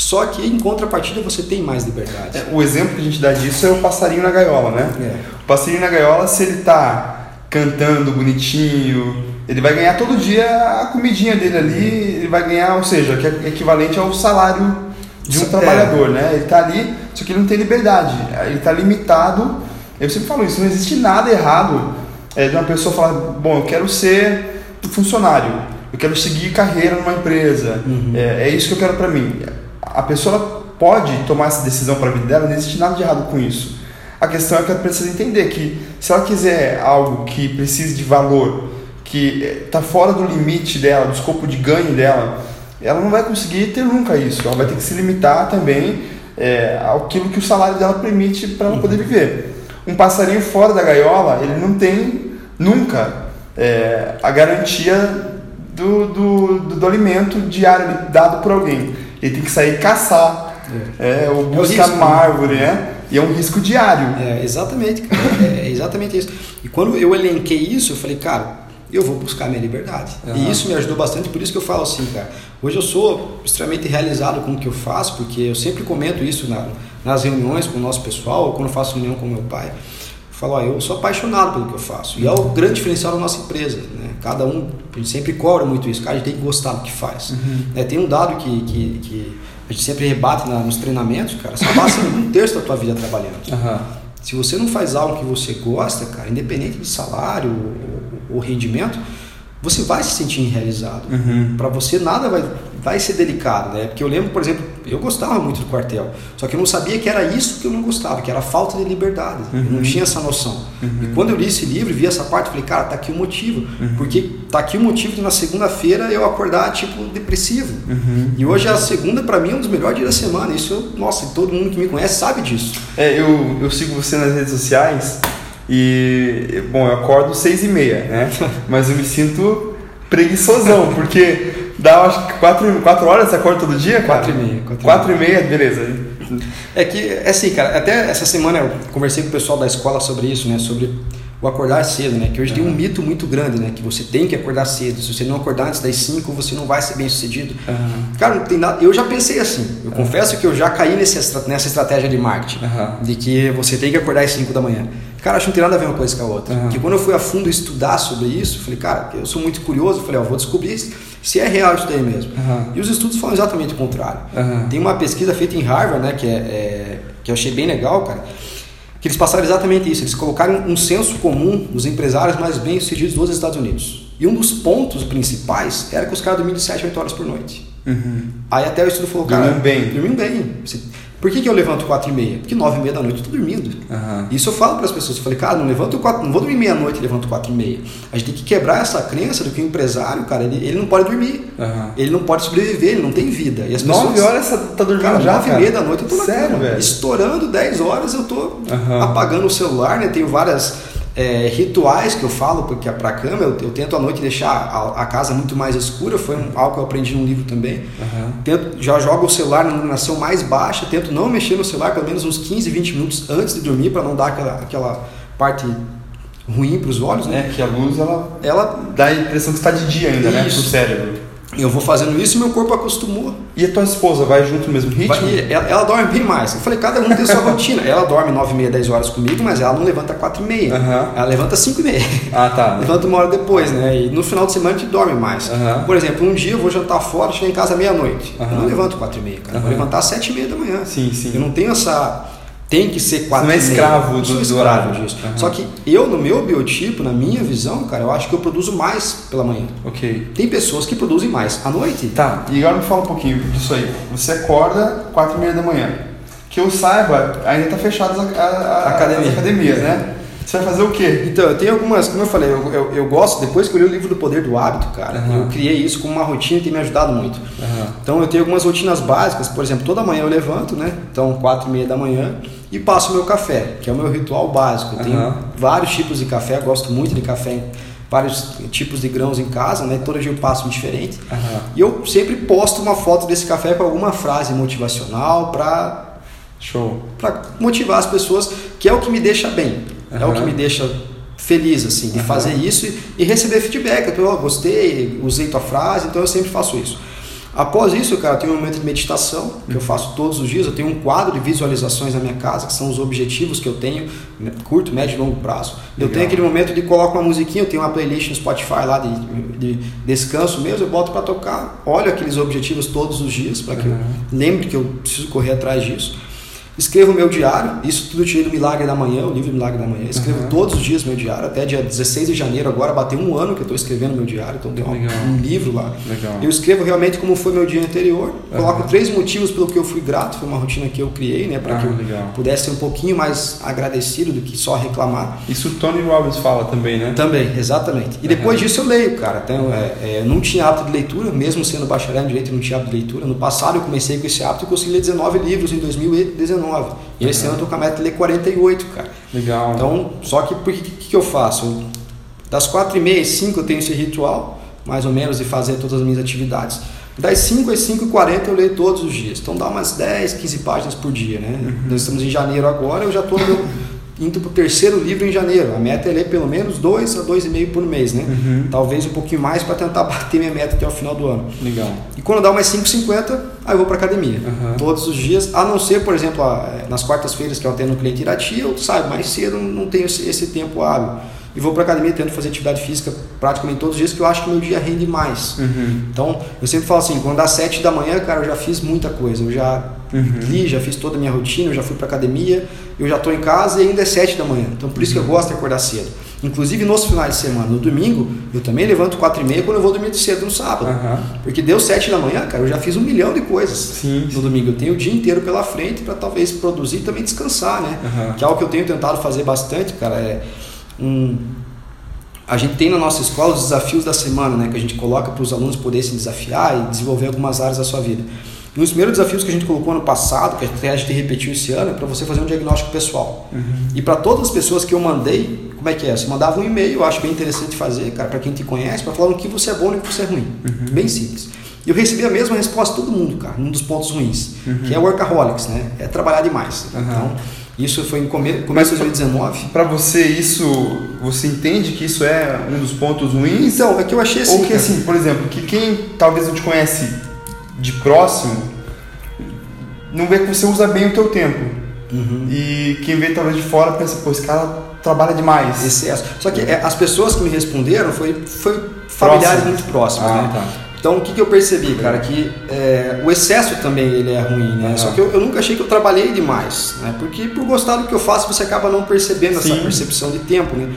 Só que em contrapartida você tem mais liberdade. É, o exemplo que a gente dá disso é o passarinho na gaiola, né? É. O passarinho na gaiola, se ele tá cantando bonitinho, ele vai ganhar todo dia a comidinha dele ali, ele vai ganhar, ou seja, que é equivalente ao salário de um é. trabalhador, né? Ele tá ali, só que ele não tem liberdade, ele tá limitado. Eu sempre falo isso, não existe nada errado é, de uma pessoa falar, bom, eu quero ser funcionário, eu quero seguir carreira numa empresa, uhum. é, é isso que eu quero para mim a pessoa pode tomar essa decisão para a vida dela, não existe nada de errado com isso. A questão é que ela precisa entender que se ela quiser algo que precise de valor, que está fora do limite dela, do escopo de ganho dela, ela não vai conseguir ter nunca isso. Ela vai ter que se limitar também é, que o salário dela permite para ela poder viver. Um passarinho fora da gaiola, ele não tem nunca é, a garantia do, do, do, do alimento diário dado por alguém ele tem que sair caçar, é. É, ou buscar é uma né? árvore, né? E é um risco diário. É, exatamente, cara. É, é, exatamente isso. E quando eu elenquei isso, eu falei, cara, eu vou buscar minha liberdade. Uhum. E isso me ajudou bastante, por isso que eu falo assim, cara. Hoje eu sou extremamente realizado com o que eu faço, porque eu sempre comento isso na, nas reuniões com o nosso pessoal, ou quando faço reunião com meu pai. Eu falo, ó, eu sou apaixonado pelo que eu faço. E é o grande diferencial da nossa empresa. Né? Cada um, a gente sempre cobra muito isso. Cara, a gente tem que gostar do que faz. Uhum. É, tem um dado que, que, que a gente sempre rebate na, nos treinamentos, cara, você passa um terço da tua vida trabalhando. Uhum. Se você não faz algo que você gosta, cara, independente de salário ou, ou rendimento, você vai se sentir realizado. Uhum. Para você nada vai, vai ser delicado, né? Porque eu lembro, por exemplo, eu gostava muito do quartel, só que eu não sabia que era isso que eu não gostava, que era a falta de liberdade. Uhum. Eu não tinha essa noção. Uhum. E quando eu li esse livro, vi essa parte, falei, cara, tá aqui o motivo. Uhum. Porque tá aqui o motivo de na segunda-feira eu acordar tipo depressivo. Uhum. E hoje a segunda para mim é um dos melhores dias da semana. Isso eu, nossa, todo mundo que me conhece sabe disso. É, eu, eu sigo você nas redes sociais e bom, eu acordo seis e meia, né? Mas eu me sinto preguiçosão, porque dá acho que 4, quatro horas você acorda todo dia? Quatro e meia. Quatro, e meia, beleza. É que, é assim, cara, até essa semana eu conversei com o pessoal da escola sobre isso, né? Sobre o acordar cedo, né? Que hoje uhum. tem um mito muito grande, né? Que você tem que acordar cedo. Se você não acordar antes das 5, você não vai ser bem sucedido. Uhum. Cara, não tem nada. Eu já pensei assim. Eu uhum. confesso que eu já caí nessa, nessa estratégia de marketing. De que você tem que acordar às 5 da manhã. Cara, acho que não tem nada a ver uma coisa com a outra. Porque quando eu fui a fundo estudar sobre isso, falei, cara, eu sou muito curioso. Falei, ó, vou descobrir se é real isso daí mesmo. E os estudos falam exatamente o contrário. Tem uma pesquisa feita em Harvard, né? Que, é, é que eu achei bem legal, cara que eles passaram exatamente isso. Eles colocaram um senso comum dos empresários mais bem-sucedidos dos Estados Unidos. E um dos pontos principais era que os caras dormiam de 7 a 8 horas por noite. Uhum. Aí até o estudo falou, cara... Dormiam bem. Dormiam bem. Por que, que eu levanto 4 e meia? Porque 9 e meia da noite eu estou dormindo. Uhum. Isso eu falo para as pessoas. Eu falei, cara, não levanto 4, não vou dormir meia-noite e levanto 4 e meia. A gente tem que quebrar essa crença do que o empresário, cara, ele, ele não pode dormir. Uhum. Ele não pode sobreviver, ele não tem vida. E as 9 pessoas, horas você tá dormindo cara, já, 9 e meia da noite eu tô na Sério, cama. Velho? Estourando 10 horas eu tô uhum. apagando o celular, né? Tenho várias é, rituais que eu falo porque é para cama eu, eu, tento à noite deixar a, a, casa muito mais escura foi um, algo que eu aprendi num livro também. Uhum. tento, já jogo o celular na iluminação mais baixa tento não mexer no celular pelo menos uns 15 20 minutos antes de dormir para não dar aquela, aquela parte ruim para os olhos né? É que a luz ela ela dá a impressão que está de dia ainda né pro cérebro eu vou fazendo isso e meu corpo acostumou. E a tua esposa vai junto no mesmo ritmo? Vai, ela, ela, dorme bem mais. Eu falei, cada um tem sua rotina. Ela dorme 9 e meia, 10 horas comigo, mas ela não levanta 4 e meia. Uhum. Ela levanta 5 e meia. Ah, tá. levanta uma hora depois, né? E no final de semana a gente dorme mais. Uhum. Por exemplo, um dia eu vou jantar fora, chegar em casa meia-noite. Uhum. Eu não levanto 4 e meia, cara. Eu vou levantar às 7 e meia da manhã. Sim, sim. Eu não tenho essa tem que ser quatro Você não é escravo do, do escravo horário. disso. Uhum. Só que eu, no meu biotipo, na minha visão, cara, eu acho que eu produzo mais pela manhã. Ok. Tem pessoas que produzem mais à noite. Tá, e agora me fala um pouquinho disso aí. Você acorda quatro e meia da manhã. Que eu saiba, ainda tá fechado as, a, a, Academia. as academias, né? Você vai fazer o quê? Então, eu tenho algumas, como eu falei, eu, eu, eu, gosto, depois que eu li o livro do Poder do Hábito, cara, Uhum. eu criei isso como uma rotina e tem me ajudado muito. Uhum. Então, eu tenho algumas rotinas básicas, por exemplo, toda manhã eu levanto, né? Então, quatro e meia da manhã e passo meu café, que é o meu ritual básico. Eu tenho Uhum. vários tipos de café, gosto muito de café, vários tipos de grãos em casa, né? Todo dia eu passo um diferente. Uhum. E eu sempre posto uma foto desse café com alguma frase motivacional para Show. para motivar as pessoas, que é o que me deixa bem, é o Uhum. que me deixa feliz assim de Uhum. fazer isso e, e receber feedback. Eu oh, gostei, usei tua frase, então eu sempre faço isso. Após isso, cara, eu tenho um momento de meditação que eu faço todos os dias. Eu tenho um quadro de visualizações na minha casa, que são os objetivos que eu tenho, né, curto, médio e longo prazo. Eu Legal. tenho aquele momento de coloco uma musiquinha, eu tenho uma playlist no Spotify lá de, de descanso mesmo, eu boto para tocar, olho aqueles objetivos todos os dias, para que eu Uhum. lembre que eu preciso correr atrás disso. Escrevo meu diário, isso tudo tirei do Milagre da Manhã, o livro Milagre da Manhã. Escrevo Uhum. todos os dias meu diário, até dia 16 de janeiro agora, bateu um ano que eu estou escrevendo meu diário, então tem um, um livro lá. Legal. Eu escrevo realmente como foi meu dia anterior, coloco Uhum. três motivos pelo que eu fui grato, foi uma rotina que eu criei, né, para Ah, que eu legal. pudesse ser um pouquinho mais agradecido do que só reclamar. Isso o Tony Robbins fala também, né? Também, exatamente. E depois disso eu leio, cara. Então, é, é, não tinha hábito de leitura, mesmo sendo bacharel em direito, não tinha hábito de leitura. No passado eu comecei com esse hábito e consegui ler 19 livros em 2019. E esse ano eu tô com a meta de ler 48, cara. Legal. Então, só que o que, que, eu faço? Eu, das 4 e meia às 5 eu tenho esse ritual, mais ou menos, de fazer todas as minhas atividades. Das 5 às 5 e 40 eu leio todos os dias. Então dá umas 10, 15 páginas por dia, né? Nós estamos em janeiro agora, eu já estou indo para o terceiro livro em janeiro. A meta é ler pelo menos 2 a 2,5 por mês, né? Uhum. Talvez um pouquinho mais para tentar bater minha meta até o final do ano. Legal. E quando dá umas 5,50, aí eu vou para academia. Uhum. Todos os dias, a não ser, por exemplo, a- nas quartas-feiras que eu atendo no cliente Irati, eu saio mais cedo, não tenho esse, tempo hábil. e vou para academia tento fazer atividade física praticamente todos os dias, que eu acho que meu dia rende mais. Uhum. Então, eu sempre falo assim, quando dá 7 da manhã, cara, eu já fiz muita coisa. Eu já uhum. li, já fiz toda a minha rotina, eu já fui para academia, eu já estou em casa e ainda é 7 da manhã. Então, por isso uhum. que eu gosto de acordar cedo. Inclusive nos finais de semana, no domingo, eu também levanto 4 e meia quando eu vou dormir cedo no sábado. Uhum. Porque deu 7 da manhã, cara, eu já fiz um milhão de coisas sim, no domingo. Eu tenho o dia inteiro pela frente para talvez produzir e também descansar, né? Uhum. Que é algo que eu tenho tentado fazer bastante, cara. É um... A gente tem na nossa escola os desafios da semana, né? Que a gente coloca para os alunos poderem se desafiar e desenvolver algumas áreas da sua vida. Um dos primeiros desafios que a gente colocou ano passado, que até a gente repetiu esse ano, é para você fazer um diagnóstico pessoal. Uhum. E para todas as pessoas que eu mandei, como é que é? Você mandava um e-mail, eu acho bem interessante fazer, cara, para quem te conhece, para falar no que você é bom e no que você é ruim. Uhum. Bem simples. E eu recebi a mesma resposta de todo mundo, cara, num dos pontos ruins, uhum. que é workaholics, né? É trabalhar demais. Então, isso foi em come começo de 2019. Para você, isso, você entende que isso é um dos pontos ruins? Então, é que eu achei assim. Ou que, cara. assim, por exemplo, que quem talvez não te conhece de próximo não vê que você usa bem o teu tempo. Uhum. E quem vê talvez de fora pensa, pô, esse cara trabalha demais. Excesso. Só que é, as pessoas que me responderam foi, foi familiares muito próximos, ah, né? Tá. Então o que, que eu percebi, cara, que é, o excesso também ele é ruim, né? Só que eu, eu, nunca achei que eu trabalhei demais, né? Porque por gostar do que eu faço você acaba não percebendo Sim. essa percepção de tempo, né?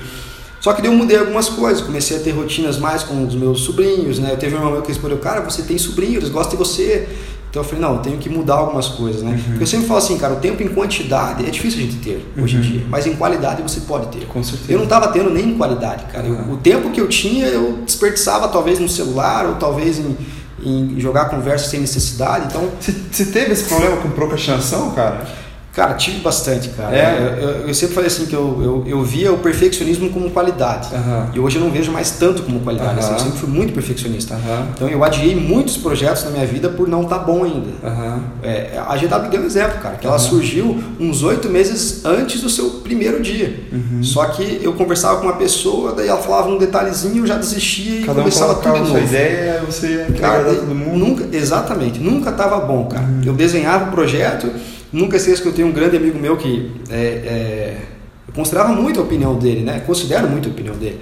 Só que daí eu mudei algumas coisas, comecei a ter rotinas mais com os meus sobrinhos, né? Eu teve um irmão meu que respondeu, cara, você tem sobrinhos, eles gostam de você. Então eu falei, não, eu tenho que mudar algumas coisas, né? Uhum. Porque eu sempre falo assim, cara, o tempo em quantidade é difícil a gente ter hoje em Uhum. dia, mas em qualidade você pode ter. Com certeza. Eu não estava tendo nem em qualidade, cara. Eu- Uhum. o tempo que eu tinha, eu desperdiçava talvez no celular ou talvez em, em jogar conversa sem necessidade. Então, você teve esse problema com procrastinação, cara? Cara, tive bastante, cara. É? Eu, eu- sempre falei assim que eu, eu, eu via o perfeccionismo como qualidade. Aham. E hoje eu não vejo mais tanto como qualidade. assim, Aham. eu sempre fui muito perfeccionista. Aham. Então eu adiei muitos projetos na minha vida por não estar bom ainda. É, a GW deu um exemplo, cara, que ela surgiu uns oito meses antes do seu primeiro dia. Uhum. Só que eu conversava com uma pessoa, daí ela falava um detalhezinho, eu já desistia e Cada um começava colocava tudo de sua novo. ideia, você Cara, todo mundo. nunca, exatamente, nunca estava bom, cara. Uhum. Eu desenhava o projeto, nunca esqueço que eu tenho um grande amigo meu que é, é, eu considerava muito a opinião dele, né? Considero muito a opinião dele.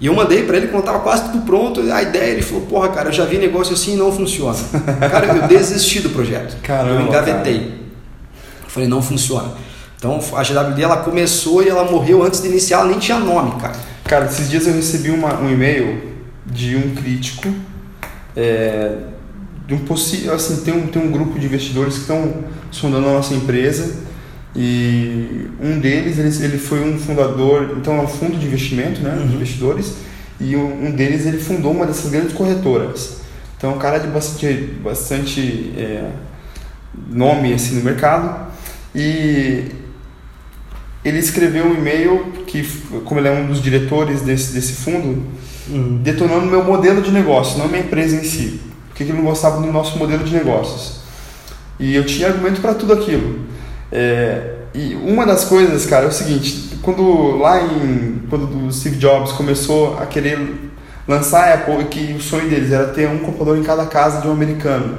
E eu mandei para ele quando estava quase tudo pronto, a ideia, ele falou, porra, cara, eu já vi negócio assim e não funciona. cara, eu desisti do projeto. Caramba, eu engavetei. Eu falei, não funciona. Então a GWD ela começou e ela morreu antes de iniciar, ela nem tinha nome, cara. Cara, esses dias eu recebi uma- um e-mail de um crítico, é, de um possível, assim, tem um, tem um grupo de investidores que estão sondando a nossa empresa e um deles, ele, ele foi um fundador, então é um fundo de investimento, né, de Uhum. investidores, e um, um deles ele fundou uma dessas grandes corretoras. Então é um cara de bastante, bastante é, nome assim no mercado e ele escreveu um e-mail que, como ele é um dos diretores desse, desse fundo, detonando meu modelo de negócio, não minha empresa em si. Porque ele não gostava do nosso modelo de negócios. E eu tinha argumento para tudo aquilo. É, e uma das coisas, cara, é o seguinte: quando lá em. Quando o Steve Jobs começou a querer lançar a Apple, que o sonho deles era ter um computador em cada casa de um americano.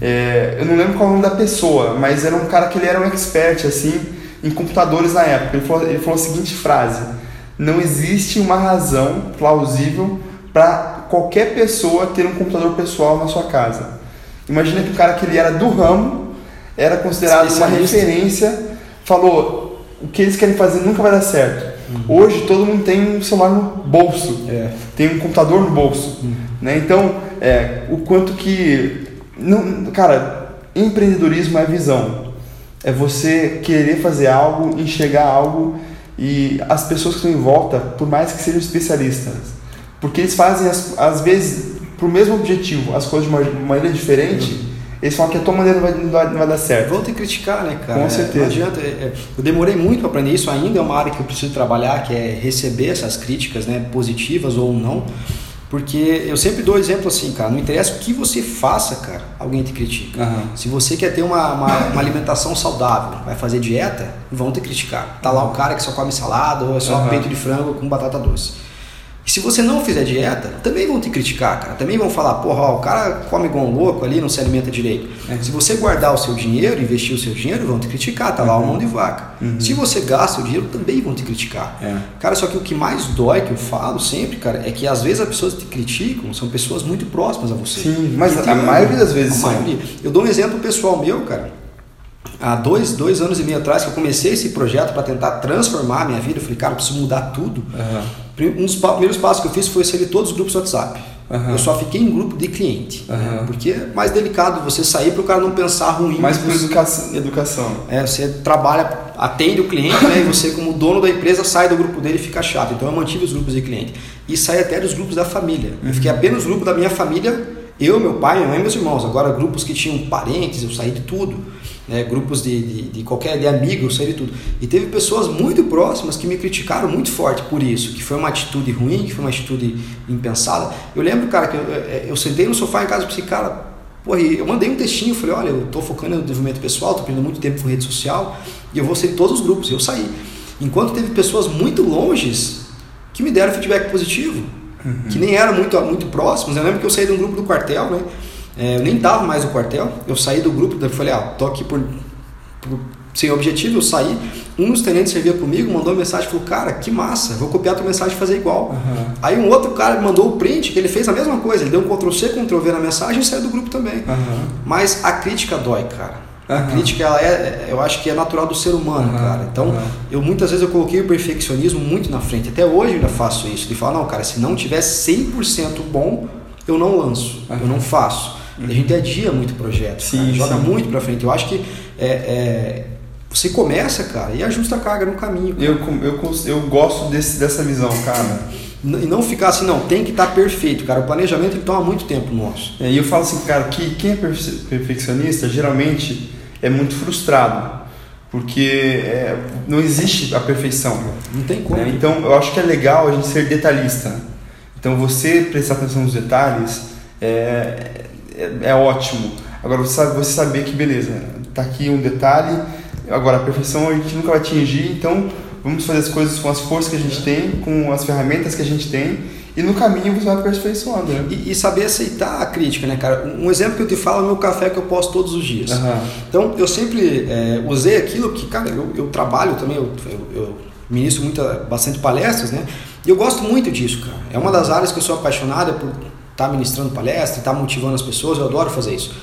É, eu não lembro qual é o nome da pessoa, mas era um cara que ele era um expert assim em computadores na época. Ele falou, ele falou a seguinte frase: Não existe uma razão plausível para qualquer pessoa ter um computador pessoal na sua casa. Imagina que o cara que ele era do ramo era considerado uma referência, falou o que eles querem fazer nunca vai dar certo. Hoje todo mundo tem um celular no bolso É. tem um computador no bolso, né? Então, é, o quanto que não, cara, empreendedorismo é visão. É você querer fazer algo, enxergar algo e as pessoas que estão em volta, por mais que sejam especialistas, porque eles fazem as- às vezes pro mesmo objetivo, as coisas de uma maneira diferente, eles falam que a tua maneira não vai, não vai, dar certo. Vão te criticar, né, cara? Com É, certeza. Não adianta. é, é, eu demorei muito para aprender isso, ainda é uma área que eu preciso trabalhar, que é receber essas críticas, né, positivas ou não. Porque eu sempre dou exemplo assim, cara, não interessa o que você faça, cara, alguém te critica. Aham. Se você quer ter uma, uma, uma alimentação saudável, vai fazer dieta, vão te criticar. Tá lá o cara que só come salada ou é só Aham. peito de frango com batata doce. E se você não fizer dieta, também vão te criticar, cara. Também vão falar, porra, ó, o cara come igual um louco ali, não se alimenta direito. É. Se você guardar o seu dinheiro, investir o seu dinheiro, vão te criticar, tá lá o mão de vaca. Uhum. Se você gasta o dinheiro, também vão te criticar. É. Cara, só que o que mais dói, que eu falo sempre, cara, é que às vezes as pessoas te criticam, são pessoas muito próximas a você. Sim, mas a maioria das vezes a maioria. Eu dou um exemplo pessoal meu, cara. Há dois, dois anos e meio atrás que eu comecei esse projeto para tentar transformar a minha vida, eu falei, cara, eu preciso mudar tudo. Uhum. Um dos primeiros passos que eu fiz foi sair de todos os grupos do WhatsApp. Uhum. Eu só fiquei em grupo de cliente. Uhum. Né? Porque é mais delicado você sair para o cara não pensar ruim. Mais por educação, educação. É, você trabalha, atende o cliente, né? e você, como dono da empresa, sai do grupo dele e fica chato. Então eu mantive os grupos de cliente. E saí até dos grupos da família. Uhum. Eu fiquei apenas no grupo da minha família, eu, meu pai, minha mãe e meus irmãos. Agora, grupos que tinham parentes, eu saí de tudo né, grupos de, de, de, qualquer de amigos, sei de tudo. E teve pessoas muito próximas que me criticaram muito forte por isso, que foi uma atitude ruim, que foi uma atitude impensada. Eu lembro, cara, que eu, eu sentei no sofá em casa e pensei, cara, porra, eu mandei um textinho, falei, olha, eu estou focando no desenvolvimento pessoal, estou perdendo muito tempo com rede social e eu vou sair de todos os grupos. Eu saí. Enquanto teve pessoas muito longes que me deram feedback positivo, uhum. que nem eram muito, muito próximos. Eu lembro que eu saí de um grupo do quartel, né? É, eu nem estava mais no quartel, eu saí do grupo, daí falei, ah, tô aqui por, por, sem objetivo, eu saí. Um dos tenentes servia comigo, mandou uma mensagem, falou, cara, que massa, vou copiar a tua mensagem e fazer igual. Uhum. Aí um outro cara mandou o print, que ele fez a mesma coisa, ele deu um Ctrl C, Ctrl V na mensagem e saiu do grupo também. Uhum. Mas a crítica dói, cara. Uhum. A crítica, ela é, eu acho que é natural do ser humano, cara. Então, eu muitas vezes eu coloquei o perfeccionismo muito na frente. Até hoje eu ainda faço isso. De falar, não, cara, se não tiver 100% bom, eu não lanço, eu não faço. Uhum. A gente adia muito projeto, sim, cara, joga muito para frente. Eu acho que é, é, você começa, cara, e ajusta a carga no caminho. Eu, eu, eu gosto desse, dessa visão, cara. E não ficar assim, não, tem que estar tá perfeito, cara. O planejamento ele toma muito tempo nosso. É, e eu falo assim, cara, que quem é perfeccionista geralmente é muito frustrado. Porque é, não existe a perfeição. Não tem como. É, então eu acho que é legal a gente ser detalhista. Então você prestar atenção nos detalhes é, é, é ótimo. Agora você, você saber que, beleza, tá aqui um detalhe, agora a perfeição a gente nunca vai atingir, então vamos fazer as coisas com as forças que a gente tem, com as ferramentas que a gente tem, e no caminho você vai aperfeiçoando. Né? E, e, saber aceitar a crítica, né, cara? Um exemplo que eu te falo é o meu café que eu posto todos os dias. Uhum. Então eu sempre é, usei aquilo que, cara, eu, eu trabalho também, eu, eu, eu ministro muita, bastante palestras, né? E eu gosto muito disso, cara. É uma das áreas que eu sou apaixonada por estar tá ministrando palestra, estar tá motivando as pessoas, eu adoro fazer isso.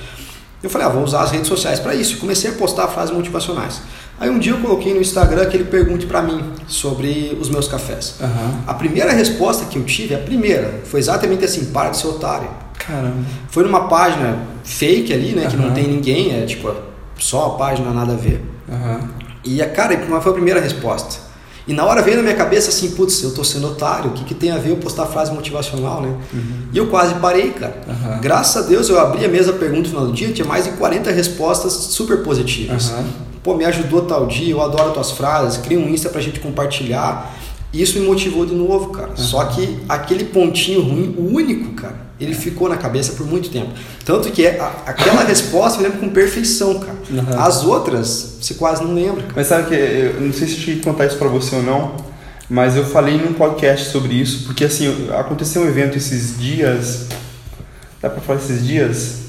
Eu falei, ah, vou usar as redes sociais para isso. Comecei a postar frases motivacionais. Aí um dia eu coloquei no Instagram que ele pergunte para mim sobre os meus cafés. Uhum. A primeira resposta que eu tive, a primeira, foi exatamente assim: para de ser otário. Caramba. Foi numa página fake ali, né? Uhum. Que não tem ninguém, é tipo só a página, nada a ver. Uhum. E a cara, foi a primeira resposta. E na hora veio na minha cabeça assim, putz, eu tô sendo otário, o que, que tem a ver eu postar frase motivacional, né? Uhum. E eu quase parei, cara. Uhum. Graças a Deus eu abri a mesma pergunta no final do dia, tinha mais de 40 respostas super positivas. Uhum. Pô, me ajudou tal dia, eu adoro tuas frases, cria um Insta pra gente compartilhar. Isso me motivou de novo, cara. Só que aquele pontinho ruim, o único, cara, ele ficou na cabeça por muito tempo. Tanto que é, a, aquela resposta eu lembro com perfeição, cara. Uhum. As outras, você quase não lembra. Cara. Mas sabe que, eu não sei se eu cheguei a contar isso pra você ou não, mas eu falei num podcast sobre isso, porque assim, aconteceu um evento esses dias, dá pra falar esses dias?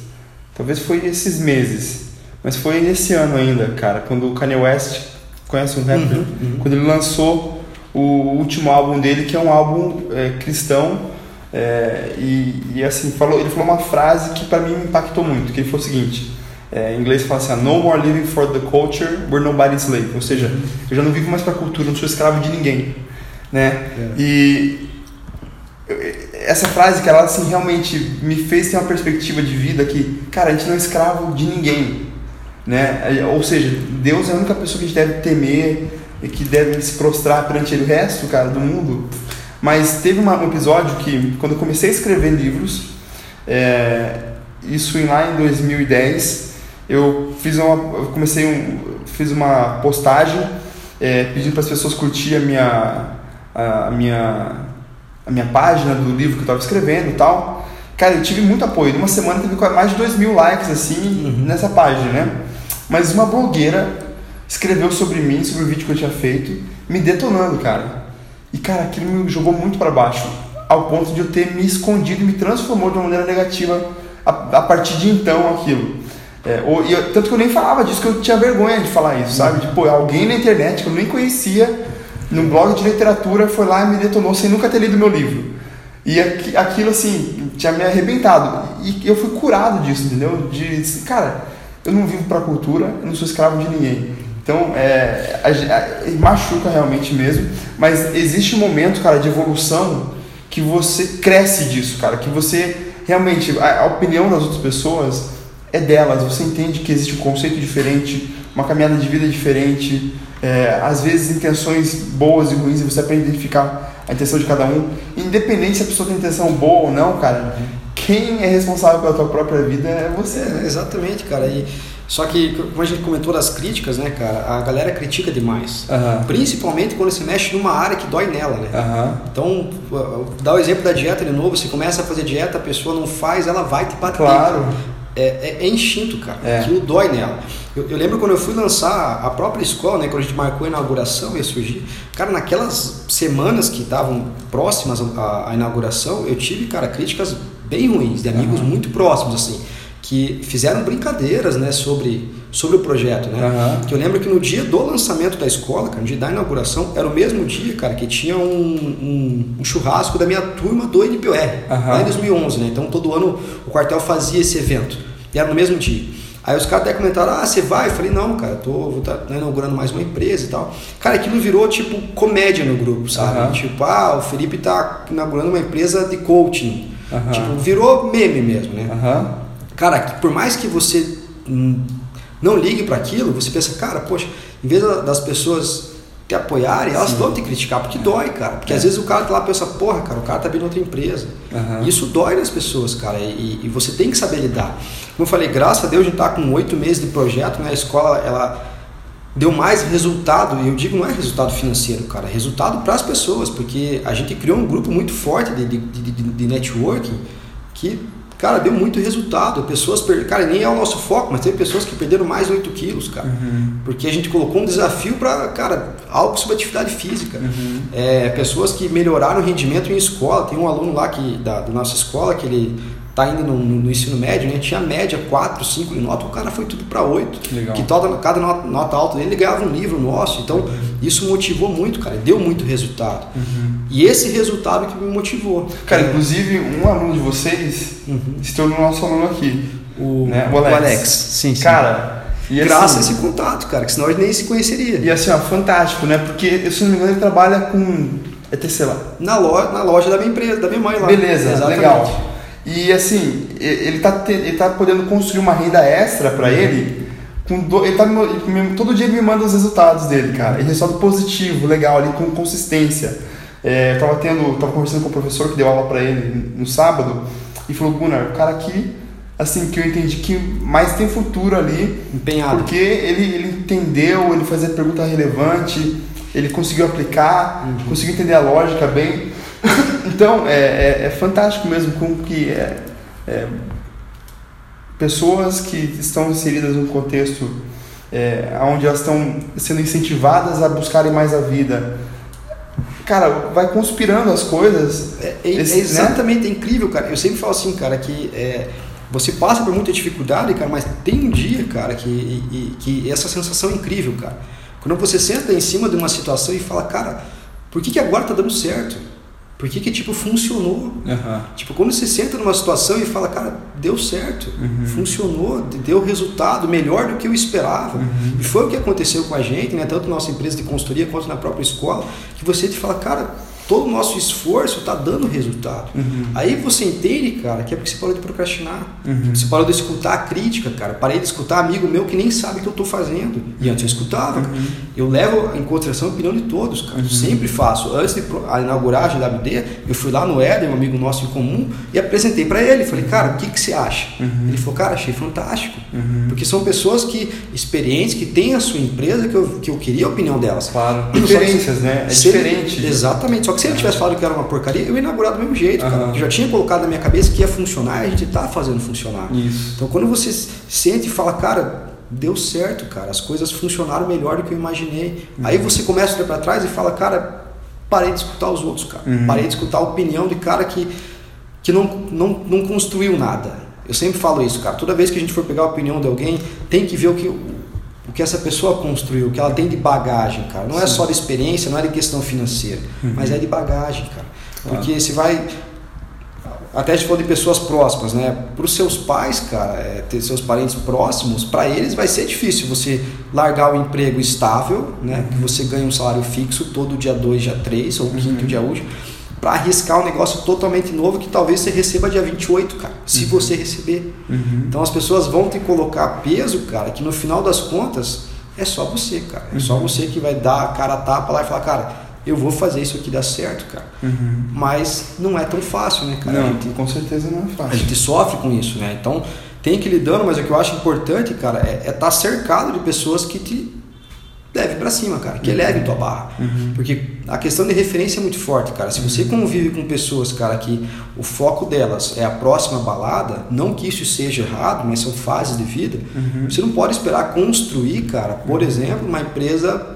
Talvez foi esses meses, mas foi nesse ano ainda, cara, quando o Kanye West, conhece um rapper? Uhum, uhum. Quando ele lançou o último álbum dele, que é um álbum é, cristão, é, e, e, assim, falou, ele falou uma frase que para mim me impactou muito, que ele falou o seguinte, é, em inglês fala assim, no more living for the culture, we're nobody's slave, ou seja, eu já não vivo mais para a cultura, não sou escravo de ninguém, né? É. E essa frase que ela assim realmente me fez ter uma perspectiva de vida que, cara, a gente não é escravo de ninguém, né? Ou seja, Deus é a única pessoa que a gente deve temer e que deve se prostrar perante ele. O resto, cara, do mundo mas teve uma, um episódio que, quando eu comecei a escrever livros, é, isso lá em 2010, eu fiz uma, eu comecei um, fiz uma postagem é, pedindo para as pessoas curtir a minha, a, a, minha, a minha página do livro que eu estava escrevendo e tal. Cara, eu tive muito apoio. Numa semana teve mais de 2 mil likes assim uhum. nessa página, né? Mas uma blogueira escreveu sobre mim, sobre o vídeo que eu tinha feito, me detonando, cara. E cara, aquilo me jogou muito para baixo. ao ponto de eu ter me escondido e me transformou de uma maneira negativa a, a partir de então aquilo. É, ou, eu, tanto que eu nem falava disso, que eu tinha vergonha de falar isso, sabe? Tipo, alguém na internet que eu nem conhecia, num blog de literatura, foi lá e me detonou sem nunca ter lido meu livro. E aquilo, assim, tinha me arrebentado. E eu fui curado disso, entendeu? De, cara, eu não vivo pra cultura, eu não sou escravo de ninguém. Então, é, a, a, machuca realmente mesmo, mas existe um momento, cara, de evolução que você cresce disso, cara, que você realmente, a, a opinião das outras pessoas é delas, você entende que existe um conceito diferente, uma caminhada de vida diferente, é, às vezes intenções boas e ruins, e você aprende a identificar a intenção de cada um, independente se a pessoa tem intenção boa ou não, cara, quem é responsável pela tua própria vida é você. É, exatamente, cara, e só que, como a gente comentou das críticas, né, cara, a galera critica demais. Uhum. Principalmente quando se mexe numa área que dói nela, né? Uhum. Então, dá o exemplo da dieta de novo, você começa a fazer dieta, a pessoa não faz, ela vai te bater. Claro. É, é, é, instinto, cara. É. Aquilo dói nela. Eu, eu, lembro quando eu fui lançar a própria escola, né? Quando a gente marcou a inauguração, ia surgir. Cara, naquelas semanas que estavam próximas à, à, inauguração, eu tive, cara, críticas bem ruins, de amigos uhum. muito próximos, assim que fizeram brincadeiras né, sobre, sobre o projeto. Né? Uhum. Que eu lembro que no dia do lançamento da escola, cara, no dia da inauguração, era o mesmo dia, cara, que tinha um, um, um churrasco da minha turma do NPOR, uhum. lá em 2011. Né? Então todo ano o quartel fazia esse evento. E era no mesmo dia. Aí os caras até comentaram, ah, você vai? Eu falei, não, cara, tô, vou tá, inaugurando mais uma empresa e tal. Cara, aquilo virou tipo comédia no grupo, sabe? Uhum. Tipo, ah, o Felipe tá inaugurando uma empresa de coaching. Tipo, virou meme mesmo, né? Cara, por mais que você não ligue para aquilo, você pensa, cara, poxa, em vez das pessoas te apoiarem, elas Sim. vão te criticar, porque dói, cara. Porque é. às vezes o cara tá lá e pensa, porra, cara, o cara tá vindo outra empresa. Uhum. Isso dói nas pessoas, cara, e, e, você tem que saber lidar. Como eu falei, graças a Deus a gente tá com oito meses de projeto, né? A escola, ela deu mais resultado, e eu digo não é resultado financeiro, cara, é resultado para as pessoas, porque a gente criou um grupo muito forte de, de, de, de networking que Cara, deu muito resultado. Pessoas perderam. Cara, nem é o nosso foco, mas teve pessoas que perderam mais 8 quilos, cara. Uhum. Porque a gente colocou um desafio para, cara, algo sobre atividade física. Uhum. É, pessoas que melhoraram o rendimento em escola. Tem um aluno lá que, da, da nossa escola que ele tá indo no, no, ensino médio, né? Tinha média 4, 5 em nota, o cara foi tudo para 8. Legal. Que toda, cada nota, nota, alta dele ele ganhava um livro nosso. Então, uhum. isso motivou muito, cara. Deu muito resultado. Uhum. E esse resultado que me motivou. Cara, inclusive, um aluno de vocês uhum. se tornou nosso aluno aqui. O, né? o Alex. O Alex. Sim, sim. Cara, e Graças assim, a esse contato, cara, que senão a gente nem se conheceria. E assim, ó, fantástico, né? Porque, se não me engano, ele trabalha com. É lá. Na loja, na loja da minha empresa, da minha mãe lá. Beleza, Exatamente. legal. E assim, ele está ele tá podendo construir uma renda extra para uhum. ele. Com do, ele tá, ele, todo dia ele me manda os resultados dele, cara. E resultado positivo, legal, ali com consistência. É, eu tava tendo, tava conversando com o professor que deu aula para ele no sábado e falou, Gunnar, o cara aqui, assim, que eu entendi que mais tem futuro ali. Empenhado. Porque ele, ele entendeu, ele fazia pergunta relevante, ele conseguiu aplicar, uhum. conseguiu entender a lógica bem. então, é, é, é, fantástico mesmo como que é, é, pessoas que estão inseridas num contexto é, onde elas estão sendo incentivadas a buscarem mais a vida. Cara, vai conspirando as coisas. É, é esse, é exatamente né? incrível, cara. Eu sempre falo assim, cara, que é, você passa por muita dificuldade, cara, mas tem um dia, cara, que, e, que essa sensação é incrível, cara. Quando você senta em cima de uma situação e fala, cara, por que, que agora tá dando certo? Por que, que tipo, funcionou? Uhum. Tipo, quando você senta numa situação e fala, cara, deu certo, uhum. funcionou, deu resultado melhor do que eu esperava. Uhum. E foi o que aconteceu com a gente, né? tanto na nossa empresa de consultoria quanto na própria escola, que você te fala, cara, todo o nosso esforço está dando resultado. Uhum. Aí você entende, cara, que é porque você parou de procrastinar. Uhum. Você parou de escutar a crítica, cara. Parei de escutar amigo meu que nem sabe o que eu estou fazendo. E antes eu escutava. Uhum. Eu levo em consideração a opinião de todos, cara. Uhum. sempre faço. Antes de inaugurar a GWD, eu fui lá no Éder, um amigo nosso em comum, e apresentei para ele. Falei, cara, o que, que você acha? Uhum. Ele falou, cara, achei fantástico. Uhum. Porque são pessoas que experientes, que têm a sua empresa, que eu, que eu queria a opinião delas. Claro. Diferenças, né? É diferente. Exatamente. Só que se ele tivesse falado que era uma porcaria, eu ia inaugurar do mesmo jeito, cara. Eu já tinha colocado na minha cabeça que ia funcionar e a gente está fazendo funcionar. Isso. Então quando você sente e fala, cara, deu certo, cara, as coisas funcionaram melhor do que eu imaginei. Uhum. Aí você começa a olhar para trás e fala, cara, parei de escutar os outros, cara. Uhum. Parei de escutar a opinião de cara que, que não, não, não construiu nada. Eu sempre falo isso, cara. Toda vez que a gente for pegar a opinião de alguém, tem que ver o que, o que essa pessoa construiu, o que ela tem de bagagem, cara. Não é Sim. é só de experiência, não é de questão financeira, uhum. mas é de bagagem, cara. Porque se vai. Até a gente falou de pessoas próximas, né? Para os seus pais, cara, é, ter seus parentes próximos, para eles vai ser difícil você largar o emprego estável, né? Que você ganha um salário fixo todo dia 2, dia 3 ou quinto uhum. dia útil para arriscar um negócio totalmente novo que talvez você receba dia 28, cara, se uhum. você receber. Uhum. Então as pessoas vão te colocar peso, cara, que no final das contas é só você, cara. É só uhum. você que vai dar a cara a tapa lá e falar, cara, eu vou fazer isso aqui dar certo, cara. Uhum. Mas não é tão fácil, né, cara? Não, gente, com certeza não é fácil. A gente sofre com isso, né? Então tem que ir lidando, mas o que eu acho importante, cara, é estar é tá cercado de pessoas que te leve para cima, cara, que eleve tua barra. Uhum. Porque a questão de referência é muito forte, cara. Se você convive com pessoas, cara, que o foco delas é a próxima balada, não que isso seja errado, mas são fases de vida, uhum. você não pode esperar construir, cara, por exemplo, uma empresa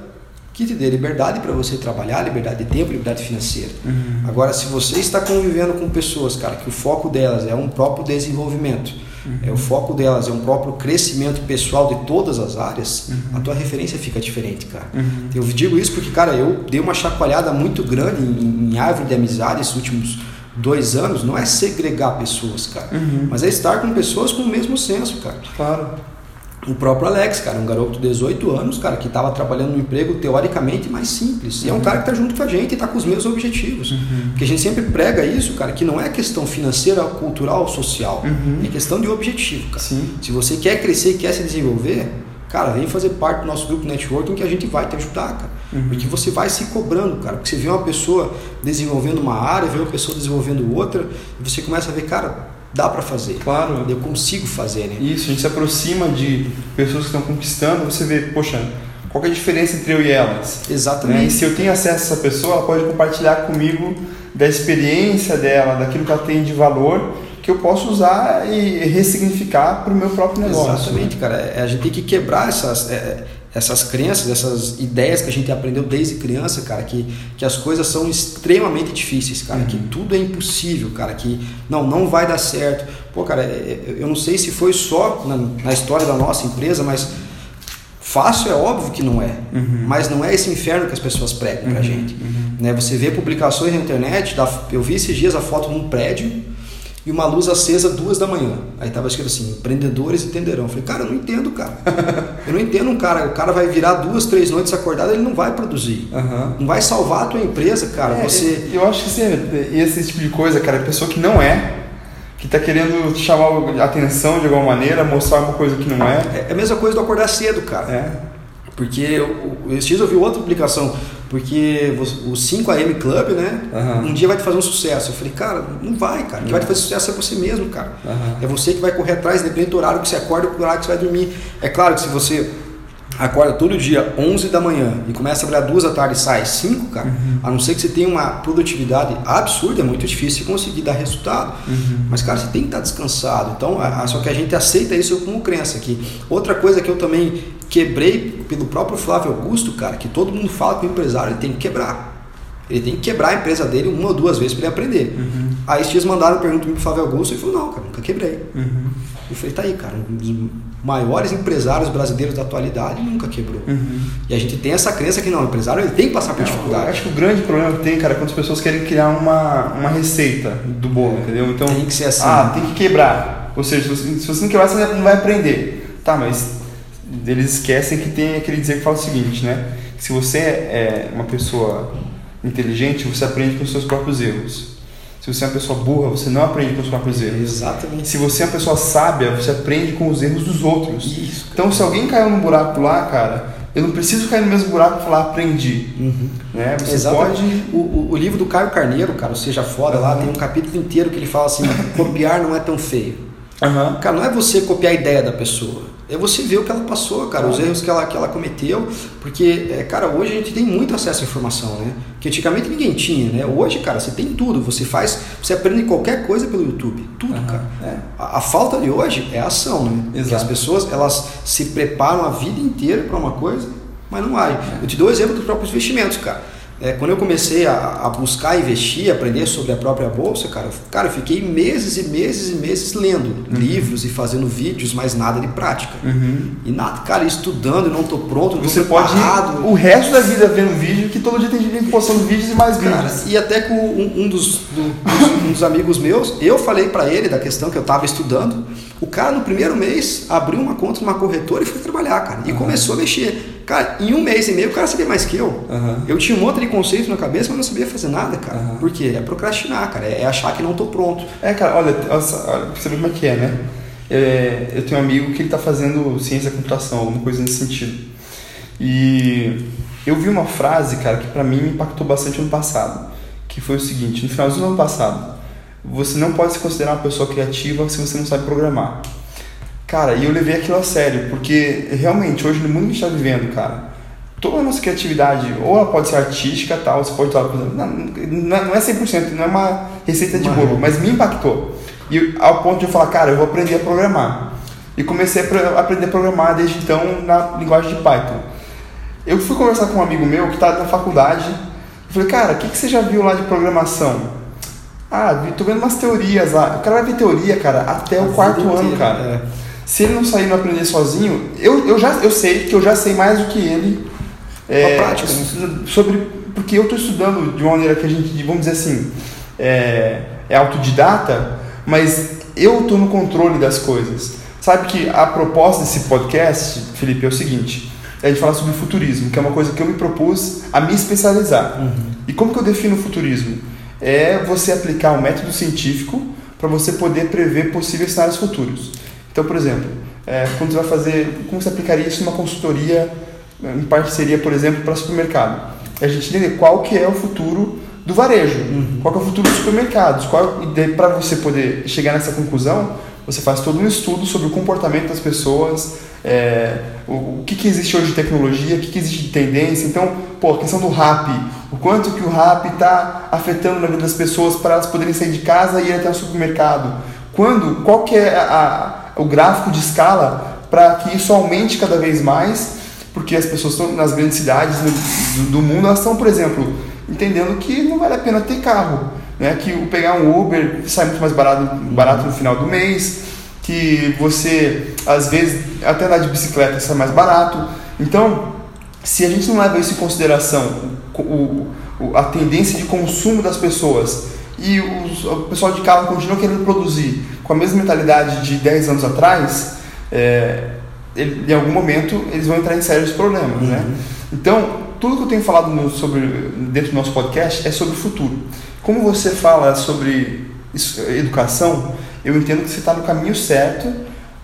que te dê liberdade para você trabalhar, liberdade de tempo, liberdade financeira. Uhum. Agora, se você está convivendo com pessoas, cara, que o foco delas é um próprio desenvolvimento, uhum. é o foco delas é um próprio crescimento pessoal de todas as áreas, uhum. a tua referência fica diferente, cara. Uhum. Eu digo isso porque, cara, eu dei uma chacoalhada muito grande em, em árvore de amizade esses últimos dois anos. Não é segregar pessoas, cara, uhum. mas é estar com pessoas com o mesmo senso, cara. Claro o próprio Alex, cara, um garoto de 18 anos, cara, que estava trabalhando num emprego teoricamente mais simples. E é um uhum. cara que está junto com a gente e está com os mesmos objetivos. Uhum. Porque a gente sempre prega isso, cara, que não é questão financeira, cultural, social. Uhum. É questão de objetivo, cara. Sim. Se você quer crescer e quer se desenvolver, cara, vem fazer parte do nosso grupo networking que a gente vai te ajudar, cara. Uhum. Porque você vai se cobrando, cara. Porque você vê uma pessoa desenvolvendo uma área, vê uma pessoa desenvolvendo outra, e você começa a ver, cara, dá para fazer. Claro. Eu consigo fazer, né? Isso, a gente se aproxima de pessoas que estão conquistando, você vê, poxa, qual é a diferença entre eu e elas? Exatamente. Né? E se eu tenho acesso a essa pessoa, ela pode compartilhar comigo da experiência dela, daquilo que ela tem de valor, que eu posso usar e ressignificar para o meu próprio negócio. Exatamente, né? cara. É, a gente tem que quebrar essas. Essas crenças, essas ideias que a gente aprendeu desde criança, cara, que, que as coisas são extremamente difíceis, cara, uhum. que tudo é impossível, cara, que não, não vai dar certo. Pô, cara, é, é, eu não sei se foi só na, na história da nossa empresa, mas fácil é óbvio que não é, uhum. mas não é esse inferno que as pessoas pregam pra uhum. gente. Uhum. Né? Você vê publicações na internet, eu vi esses dias a foto de um prédio e uma luz acesa duas da manhã. Aí tava escrito assim, empreendedores entenderão. Eu falei, cara, eu não entendo, cara. eu não entendo um cara, o cara vai virar duas, três noites acordado, ele não vai produzir. Uhum. Não vai salvar a tua empresa, cara. É, Você... Eu acho que sim, esse tipo de coisa, cara, é pessoa que não é, que está querendo chamar a atenção de alguma maneira, mostrar uma coisa que não é. É, é a mesma coisa do acordar cedo, cara. É. Porque eu, dias eu vi outra publicação, porque o 5am Club, né? Uhum. Um dia vai te fazer um sucesso. Eu falei, cara, não vai, cara. Quem vai te fazer sucesso é você mesmo, cara. Uhum. É você que vai correr atrás, independente do horário que você acorda, do horário que você vai dormir. É claro que se você acorda todo dia 11 da manhã e começa a trabalhar duas da tarde e sai 5, cara, uhum. a não ser que você tenha uma produtividade absurda, é muito difícil conseguir dar resultado. Uhum. Mas, cara, você tem que estar descansado. Então, a, a, só que a gente aceita isso como crença aqui. Outra coisa que eu também quebrei pelo próprio Flávio Augusto, cara, que todo mundo fala que o empresário ele tem que quebrar. Ele tem que quebrar a empresa dele uma ou duas vezes para ele aprender. Uhum. Aí esses dias mandaram pergunta pro Flávio Augusto e ele falou, não, cara, nunca quebrei. Uhum. Eu falei, tá aí, cara, um dos maiores empresários brasileiros da atualidade nunca quebrou. Uhum. E a gente tem essa crença que não, o empresário ele tem que passar por dificuldade. Eu acho que o grande problema que tem, cara, é quando as pessoas querem criar uma, uma receita do bolo, entendeu? Então, tem que ser assim. Ah, tem que quebrar. Ou seja, se você não quebrar, você não vai aprender. Tá, mas eles esquecem que tem aquele dizer que fala o seguinte, né? Que se você é uma pessoa inteligente, você aprende com os seus próprios erros. Se você é uma pessoa burra, você não aprende com os próprios erros. Exatamente. Se você é uma pessoa sábia, você aprende com os erros dos outros. Isso. Então, se alguém caiu num buraco lá, cara, eu não preciso cair no mesmo buraco e falar aprendi. Uhum. Né? Você Exatamente. pode. O, o, o, livro do Caio Carneiro, cara, o Seja Foda, uhum. lá tem um capítulo inteiro que ele fala assim: copiar não é tão feio. Uhum. Cara, não é você copiar a ideia da pessoa é você ver o que ela passou, cara, os erros que ela, que ela cometeu, porque, é, cara, hoje a gente tem muito acesso à informação, né? Que antigamente ninguém tinha, né? Hoje, cara, você tem tudo, você faz, você aprende qualquer coisa pelo YouTube, tudo, uhum, cara. É. A, a, falta de hoje é a ação, né? Exato. As pessoas, elas se preparam a vida inteira para uma coisa, mas não vai. É. Eu te dou o exemplo dos próprios investimentos, cara. É, quando eu comecei a, a, buscar investir, aprender sobre a própria bolsa, cara, cara, eu fiquei meses e meses e meses lendo uhum. livros e fazendo vídeos, mas nada de prática. Uhum. E nada, cara, estudando, não tô pronto, não Você pode o resto da vida vendo vídeo, que todo dia tem gente postando vídeos e mais vídeos. Cara, e até com um, um, dos, do, um dos amigos meus, eu falei para ele da questão que eu estava estudando. O cara, no primeiro mês, abriu uma conta numa corretora e foi trabalhar, cara. E uhum. começou a mexer. Cara, em um mês e meio o cara sabia mais que eu. Uhum. Eu tinha um monte de conceitos na cabeça, mas não sabia fazer nada, cara. Uhum. Por quê? É procrastinar, cara. É achar que não tô pronto. É, cara, olha, olha você vê como é que é, né? É, eu tenho um amigo que ele tá fazendo ciência da computação, alguma coisa nesse sentido. E eu vi uma frase, cara, que para mim impactou bastante ano passado. Que foi o seguinte: no finalzinho do ano passado, você não pode se considerar uma pessoa criativa se você não sabe programar. Cara, e eu levei aquilo a sério, porque realmente, hoje no mundo que a gente está vivendo, cara, toda a nossa criatividade, ou ela pode ser artística, tal, você pode estar. Não, não é 100%, não é uma receita de bolo, mas me impactou. E ao ponto de eu falar, cara, eu vou aprender a programar. E comecei a aprender a programar desde então na linguagem de Python. Eu fui conversar com um amigo meu que está na faculdade. Eu falei, cara, o que, que você já viu lá de programação? Ah, tô vendo umas teorias lá. O cara vai ver teoria, cara, até o quarto ano, cara. É. Se ele não sair e não aprender sozinho, eu, eu já eu sei que eu já sei mais do que ele. É, prática, né? sobre porque eu estou estudando de uma maneira que a gente, vamos dizer assim, é, é autodidata, mas eu estou no controle das coisas. Sabe que a proposta desse podcast, Felipe, é o seguinte: é de falar sobre futurismo, que é uma coisa que eu me propus a me especializar. Uhum. E como que eu defino o futurismo? É você aplicar um método científico para você poder prever possíveis cenários futuros. Então, por exemplo, é, quando você vai fazer, como você aplicaria isso numa consultoria em parceria, por exemplo, para supermercado? É a gente entender qual que é o futuro do varejo, uhum. qual é o futuro dos supermercados, para você poder chegar nessa conclusão, você faz todo um estudo sobre o comportamento das pessoas, é, o, o que, que existe hoje de tecnologia, o que, que existe de tendência. Então, pô, a questão do rap, o quanto que o rap está afetando na vida das pessoas para elas poderem sair de casa e ir até o supermercado. Quando, qual que é a, a, o gráfico de escala para que isso aumente cada vez mais, porque as pessoas estão nas grandes cidades do, do mundo, elas estão, por exemplo, entendendo que não vale a pena ter carro, né? que pegar um Uber sai muito mais barato, barato no final do mês, que você, às vezes, até andar de bicicleta sai mais barato. Então, se a gente não leva isso em consideração, o, o, a tendência de consumo das pessoas e os, o pessoal de carro continua querendo produzir com a mesma mentalidade de 10 anos atrás, é, ele, em algum momento eles vão entrar em sérios problemas. Né? Uhum. Né? Então, tudo que eu tenho falado no, sobre, dentro do nosso podcast é sobre o futuro. Como você fala sobre isso, educação, eu entendo que você está no caminho certo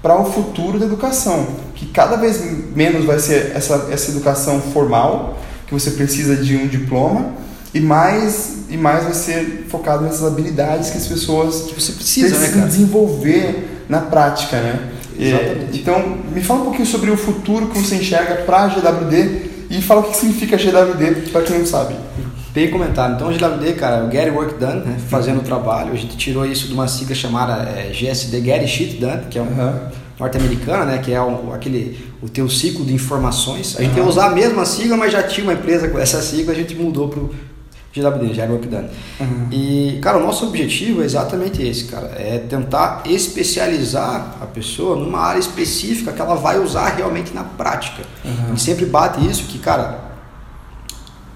para o futuro da educação, que cada vez menos vai ser essa, essa educação formal, que você precisa de um diploma, e mais e mais vai ser focado nessas habilidades que as pessoas que você precisa né, desenvolver na prática, né? Exatamente. então, me fala um pouquinho sobre o futuro que você enxerga para a GWD e fala o que significa GWD para quem não sabe. Bem comentado. Então, o GWD, cara, o Get Work Done, né? fazendo o trabalho. A gente tirou isso de uma sigla chamada é, GSD, Get Shit Done, que é um uhum. norte-americana, né? Que é um, aquele, o teu ciclo de informações. A gente uhum. ia usar a mesma sigla, mas já tinha uma empresa com essa sigla, a gente mudou para o GWD, Get Work Done. Uhum. E, cara, o nosso objetivo é exatamente esse, cara. É tentar especializar a pessoa numa área específica que ela vai usar realmente na prática. A gente sempre bate isso que, cara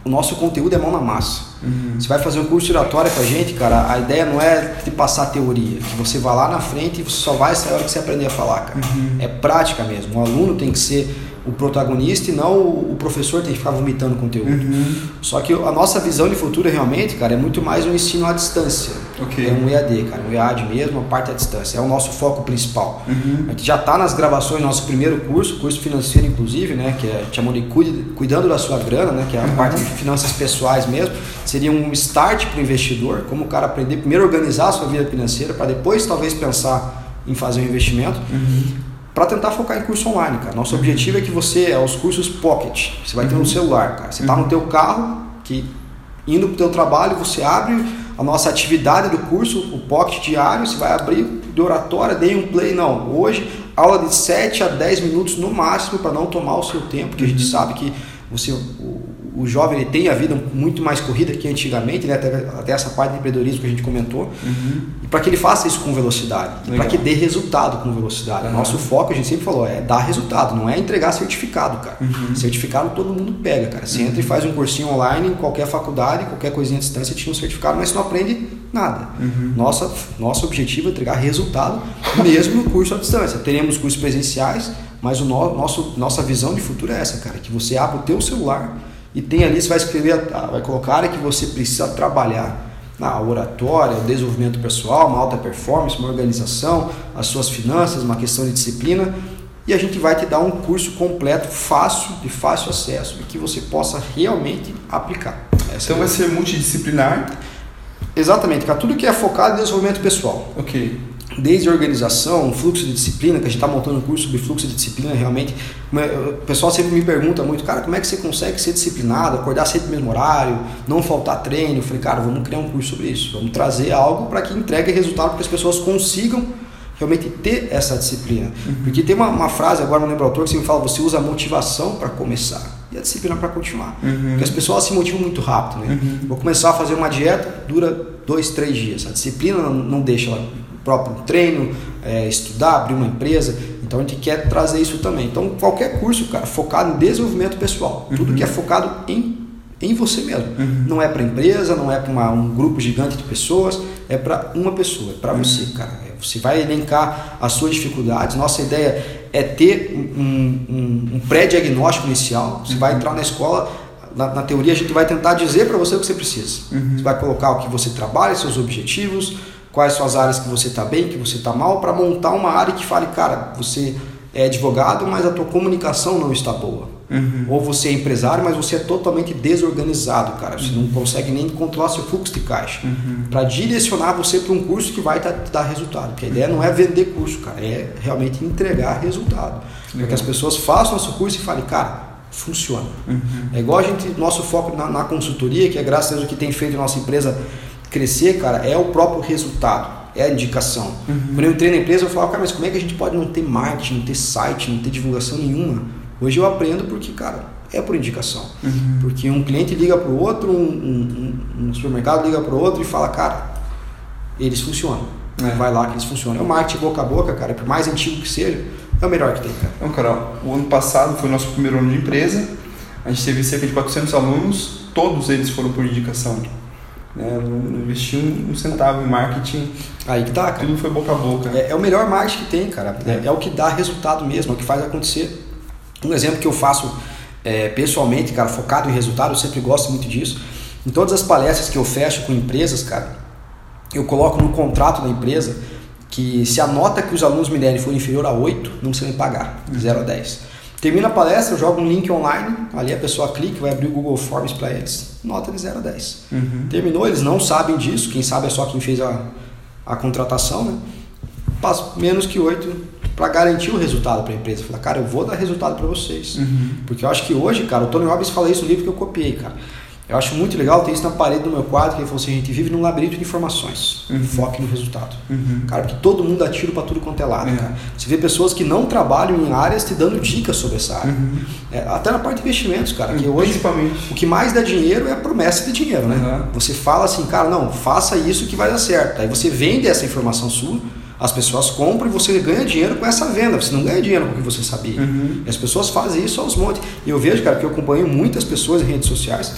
o nosso conteúdo é mão na massa. Uhum. Você vai fazer um curso de oratória com a gente, cara, a ideia não é de passar teoria, que você vá lá na frente e você só vai sair a hora que você aprender a falar, cara. Uhum. É prática mesmo. O aluno tem que ser o protagonista e não o professor tem que ficar vomitando conteúdo. Uhum. Só que a nossa visão de futuro realmente, cara, é muito mais um ensino à distância. Okay. É um EAD, cara, um EAD mesmo, a parte à distância. É o nosso foco principal. Uhum. A gente já está nas gravações do nosso primeiro curso, curso financeiro inclusive, né, que é chamando de cuidando da sua grana, né, que é a uhum. parte de finanças pessoais mesmo. Seria um start para o investidor, como o cara aprender primeiro a organizar a sua vida financeira para depois talvez pensar em fazer um investimento. Uhum para tentar focar em curso online, cara. Nosso objetivo é que você, é os cursos pocket, você vai ter no uhum. celular, cara. Você está no teu carro, que indo para o teu trabalho, você abre a nossa atividade do curso, o pocket diário, você vai abrir de oratória, dei um play, não. Hoje, aula de 7 a 10 minutos no máximo para não tomar o seu tempo, porque a gente uhum. sabe que você, o, o jovem ele tem a vida muito mais corrida que antigamente, né? até, até essa parte de empreendedorismo que a gente comentou, Uhum. e para que ele faça isso com velocidade, para que dê resultado com velocidade. Uhum. Nosso foco, a gente sempre falou, é dar resultado, não é entregar certificado, cara. Uhum. Certificado todo mundo pega, cara. Você entra e faz um cursinho online em qualquer faculdade, qualquer coisinha à distância, tinha um certificado, mas você não aprende nada. Uhum. Nossa, nosso objetivo é entregar resultado mesmo no curso à distância. Teremos cursos presenciais, mas o no, nosso, nossa visão de futuro é essa, cara, que você abre o teu celular e tem ali, você vai escrever, a- vai colocar a área que você precisa trabalhar na oratória, o desenvolvimento pessoal, uma alta performance, uma organização, as suas finanças, uma questão de disciplina, e a gente vai te dar um curso completo, fácil, de fácil acesso e que você possa realmente aplicar. Essa Então é vai ser multidisciplinar. Exatamente, cara, tudo que é focado em desenvolvimento pessoal. Ok. Desde organização, fluxo de disciplina, que a gente está montando um curso sobre fluxo de disciplina, realmente. É- O pessoal sempre me pergunta muito, cara, como é que você consegue ser disciplinado, acordar sempre no mesmo horário, não faltar treino? Eu falei, cara, vamos criar um curso sobre isso. Vamos trazer algo para que entregue resultado, para que as pessoas consigam realmente ter essa disciplina. Porque tem uma, uma frase, agora não lembro o autor, que sempre fala, você usa a motivação para começar e a disciplina para continuar. Uhum. Porque as pessoas se motivam muito rápido, né? Vou começar a fazer uma dieta, dura dois, três dias. A disciplina não, não deixa ela próprio treino, é, estudar, abrir uma empresa. Então a gente quer trazer isso também. Então qualquer curso, cara, focado em desenvolvimento pessoal, tudo que é focado em em você mesmo. Não é para empresa, não é para um grupo gigante de pessoas, é para uma pessoa, é para você, cara. É, Você vai elencar as suas dificuldades. Nossa ideia é ter um, um- um pré-diagnóstico inicial. Você vai entrar na escola, na, na teoria a gente vai tentar dizer para você o que você precisa. Você vai colocar o que você trabalha, seus objetivos, quais são as áreas que você está bem, que você está mal, para montar uma área que fale, cara, você é advogado, mas a tua comunicação não está boa. Ou você é empresário, mas você é totalmente desorganizado, cara. Você não consegue nem controlar seu fluxo de caixa. Para direcionar você para um curso que vai te dar resultado. Porque a ideia não é vender curso, cara. É realmente entregar resultado. Para que as pessoas façam nosso curso e falem, cara, funciona. É igual a gente, nosso foco na, na consultoria, que é graças a Deus o que tem feito a nossa empresa crescer, cara, é o próprio resultado. É a indicação. Quando eu entrei na empresa, eu falava, cara, mas como é que a gente pode não ter marketing, não ter site, não ter divulgação nenhuma? Hoje eu aprendo porque, cara, é por indicação. Porque um cliente liga para o outro, um, um- um supermercado liga para o outro e fala, cara, eles funcionam. É. Vai lá que eles funcionam. É o marketing boca a boca, cara, por mais antigo que seja, é o melhor que tem, cara. Então, Carol, o ano passado foi o nosso primeiro ano de empresa. A gente teve cerca de 400 alunos, todos eles foram por indicação. Né? Não investi um, centavo em marketing, Aí que tá, cara. tudo foi boca a boca. É, é o melhor marketing que tem, cara. É, é o que dá resultado mesmo, é o que faz acontecer. Um exemplo que eu faço é, pessoalmente, cara, focado em resultado, eu sempre gosto muito disso. Em todas as palestras que eu fecho com empresas, cara, eu coloco no contrato da empresa que se a nota que os alunos me derem for inferior a 8, não precisa me pagar, de 0 a 10. Termina a palestra, eu jogo um link online, ali a pessoa clica, vai abrir o Google Forms para eles, nota de 0 a 10. Uhum. Terminou, eles não sabem disso, quem sabe é só quem fez a, a contratação, né? Passo menos que 8 para garantir o resultado para a empresa. Falar, cara, eu vou dar resultado para vocês. Uhum. Porque eu acho que hoje, cara, o Tony Robbins fala isso no livro que eu copiei, cara. Eu acho muito legal, tem isso na parede do meu quadro, que ele falou assim, a gente vive num labirinto de informações. Uhum. Foque no resultado. Uhum. Cara, porque todo mundo dá tiro para tudo quanto é lado, É. cara. Você vê pessoas que não trabalham em áreas te dando dicas sobre essa área. Uhum. É, até na parte de investimentos, cara, que hoje Principalmente. o que mais dá dinheiro é a promessa de dinheiro, né? Uhum. Você fala assim, cara, não, faça isso que vai dar certo. Aí você vende essa informação sua, as pessoas compram e você ganha dinheiro com essa venda. Você não ganha dinheiro com o que você sabia. Uhum. E as pessoas fazem isso aos montes. E eu vejo, cara, que eu acompanho muitas pessoas em redes sociais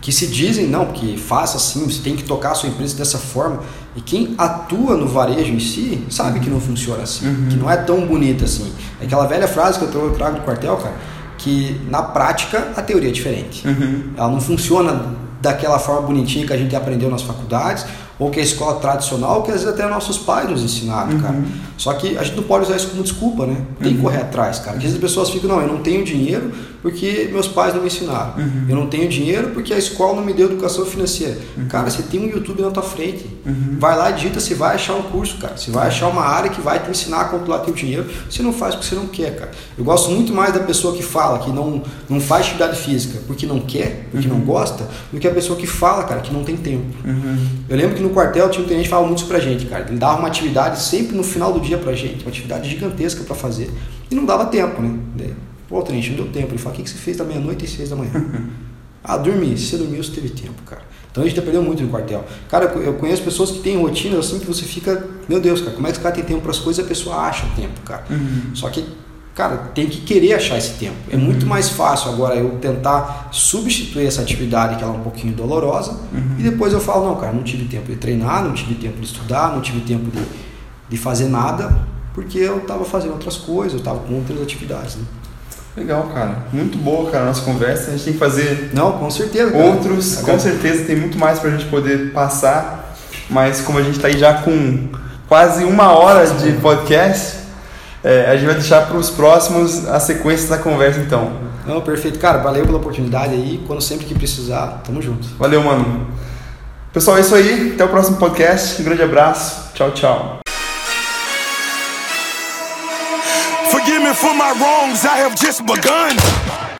que se dizem, não, porque faça assim, você tem que tocar a sua empresa dessa forma. E quem atua no varejo em si sabe que não funciona assim, Uhum. que não é tão bonito assim. É aquela velha frase que eu trago- do quartel, cara, que na prática a teoria é diferente. Uhum. Ela não funciona daquela forma bonitinha que a gente aprendeu nas faculdades, ou que a escola tradicional, que às vezes até nossos pais nos ensinaram, Uhum. cara. Só que a gente não pode usar isso como desculpa, né? Tem que correr atrás, cara. Porque às vezes as pessoas ficam, não, eu não tenho dinheiro porque meus pais não me ensinaram. Uhum. Eu não tenho dinheiro porque a escola não me deu educação financeira. Cara, você tem um YouTube na tua frente. Uhum. Vai lá e digita, você vai achar um curso, cara. Você vai achar uma área que vai te ensinar a controlar teu dinheiro. Você não faz porque você não quer, cara. Eu gosto muito mais da pessoa que fala que não, não faz atividade física porque não quer, porque não gosta, do que a pessoa que fala, cara, que não tem tempo. Uhum. Eu lembro que no quartel tinha um tenente que falava muito isso pra gente, cara. Ele dava uma atividade sempre no final do dia pra gente, uma atividade gigantesca pra fazer. E não dava tempo, né? Pô, Trent, não deu tempo. Ele fala, o que, que você fez da meia-noite e seis da manhã? ah, dormi. Se você dormiu, você teve tempo, cara. Então a gente perdeu muito no quartel. Cara, eu conheço pessoas que têm rotinas assim que você fica, meu Deus, cara, como é que esse cara tem tempo para as coisas e a pessoa acha tempo, cara. Uhum. Só que, cara, tem que querer achar esse tempo. É muito uhum. mais fácil agora eu tentar substituir essa atividade que ela é um pouquinho dolorosa uhum. e depois eu falo, não, cara, não tive tempo de treinar, não tive tempo de estudar, não tive tempo de, de fazer nada, porque eu estava fazendo outras coisas, eu estava com outras atividades. Né? Legal, cara. Muito boa, cara, a nossa conversa. A gente tem que fazer. Não, com certeza. Cara. Outros, com certeza, tem muito mais pra gente poder passar. Mas como a gente tá aí já com quase uma hora de podcast, é, a gente vai deixar para os próximos a sequência da conversa, então. Não, perfeito. Cara, valeu pela oportunidade aí. Quando sempre que precisar, tamo junto. Valeu, mano. Pessoal, é isso aí. Até o próximo podcast. Um grande abraço. Tchau, tchau. For my wrongs, I have just begun.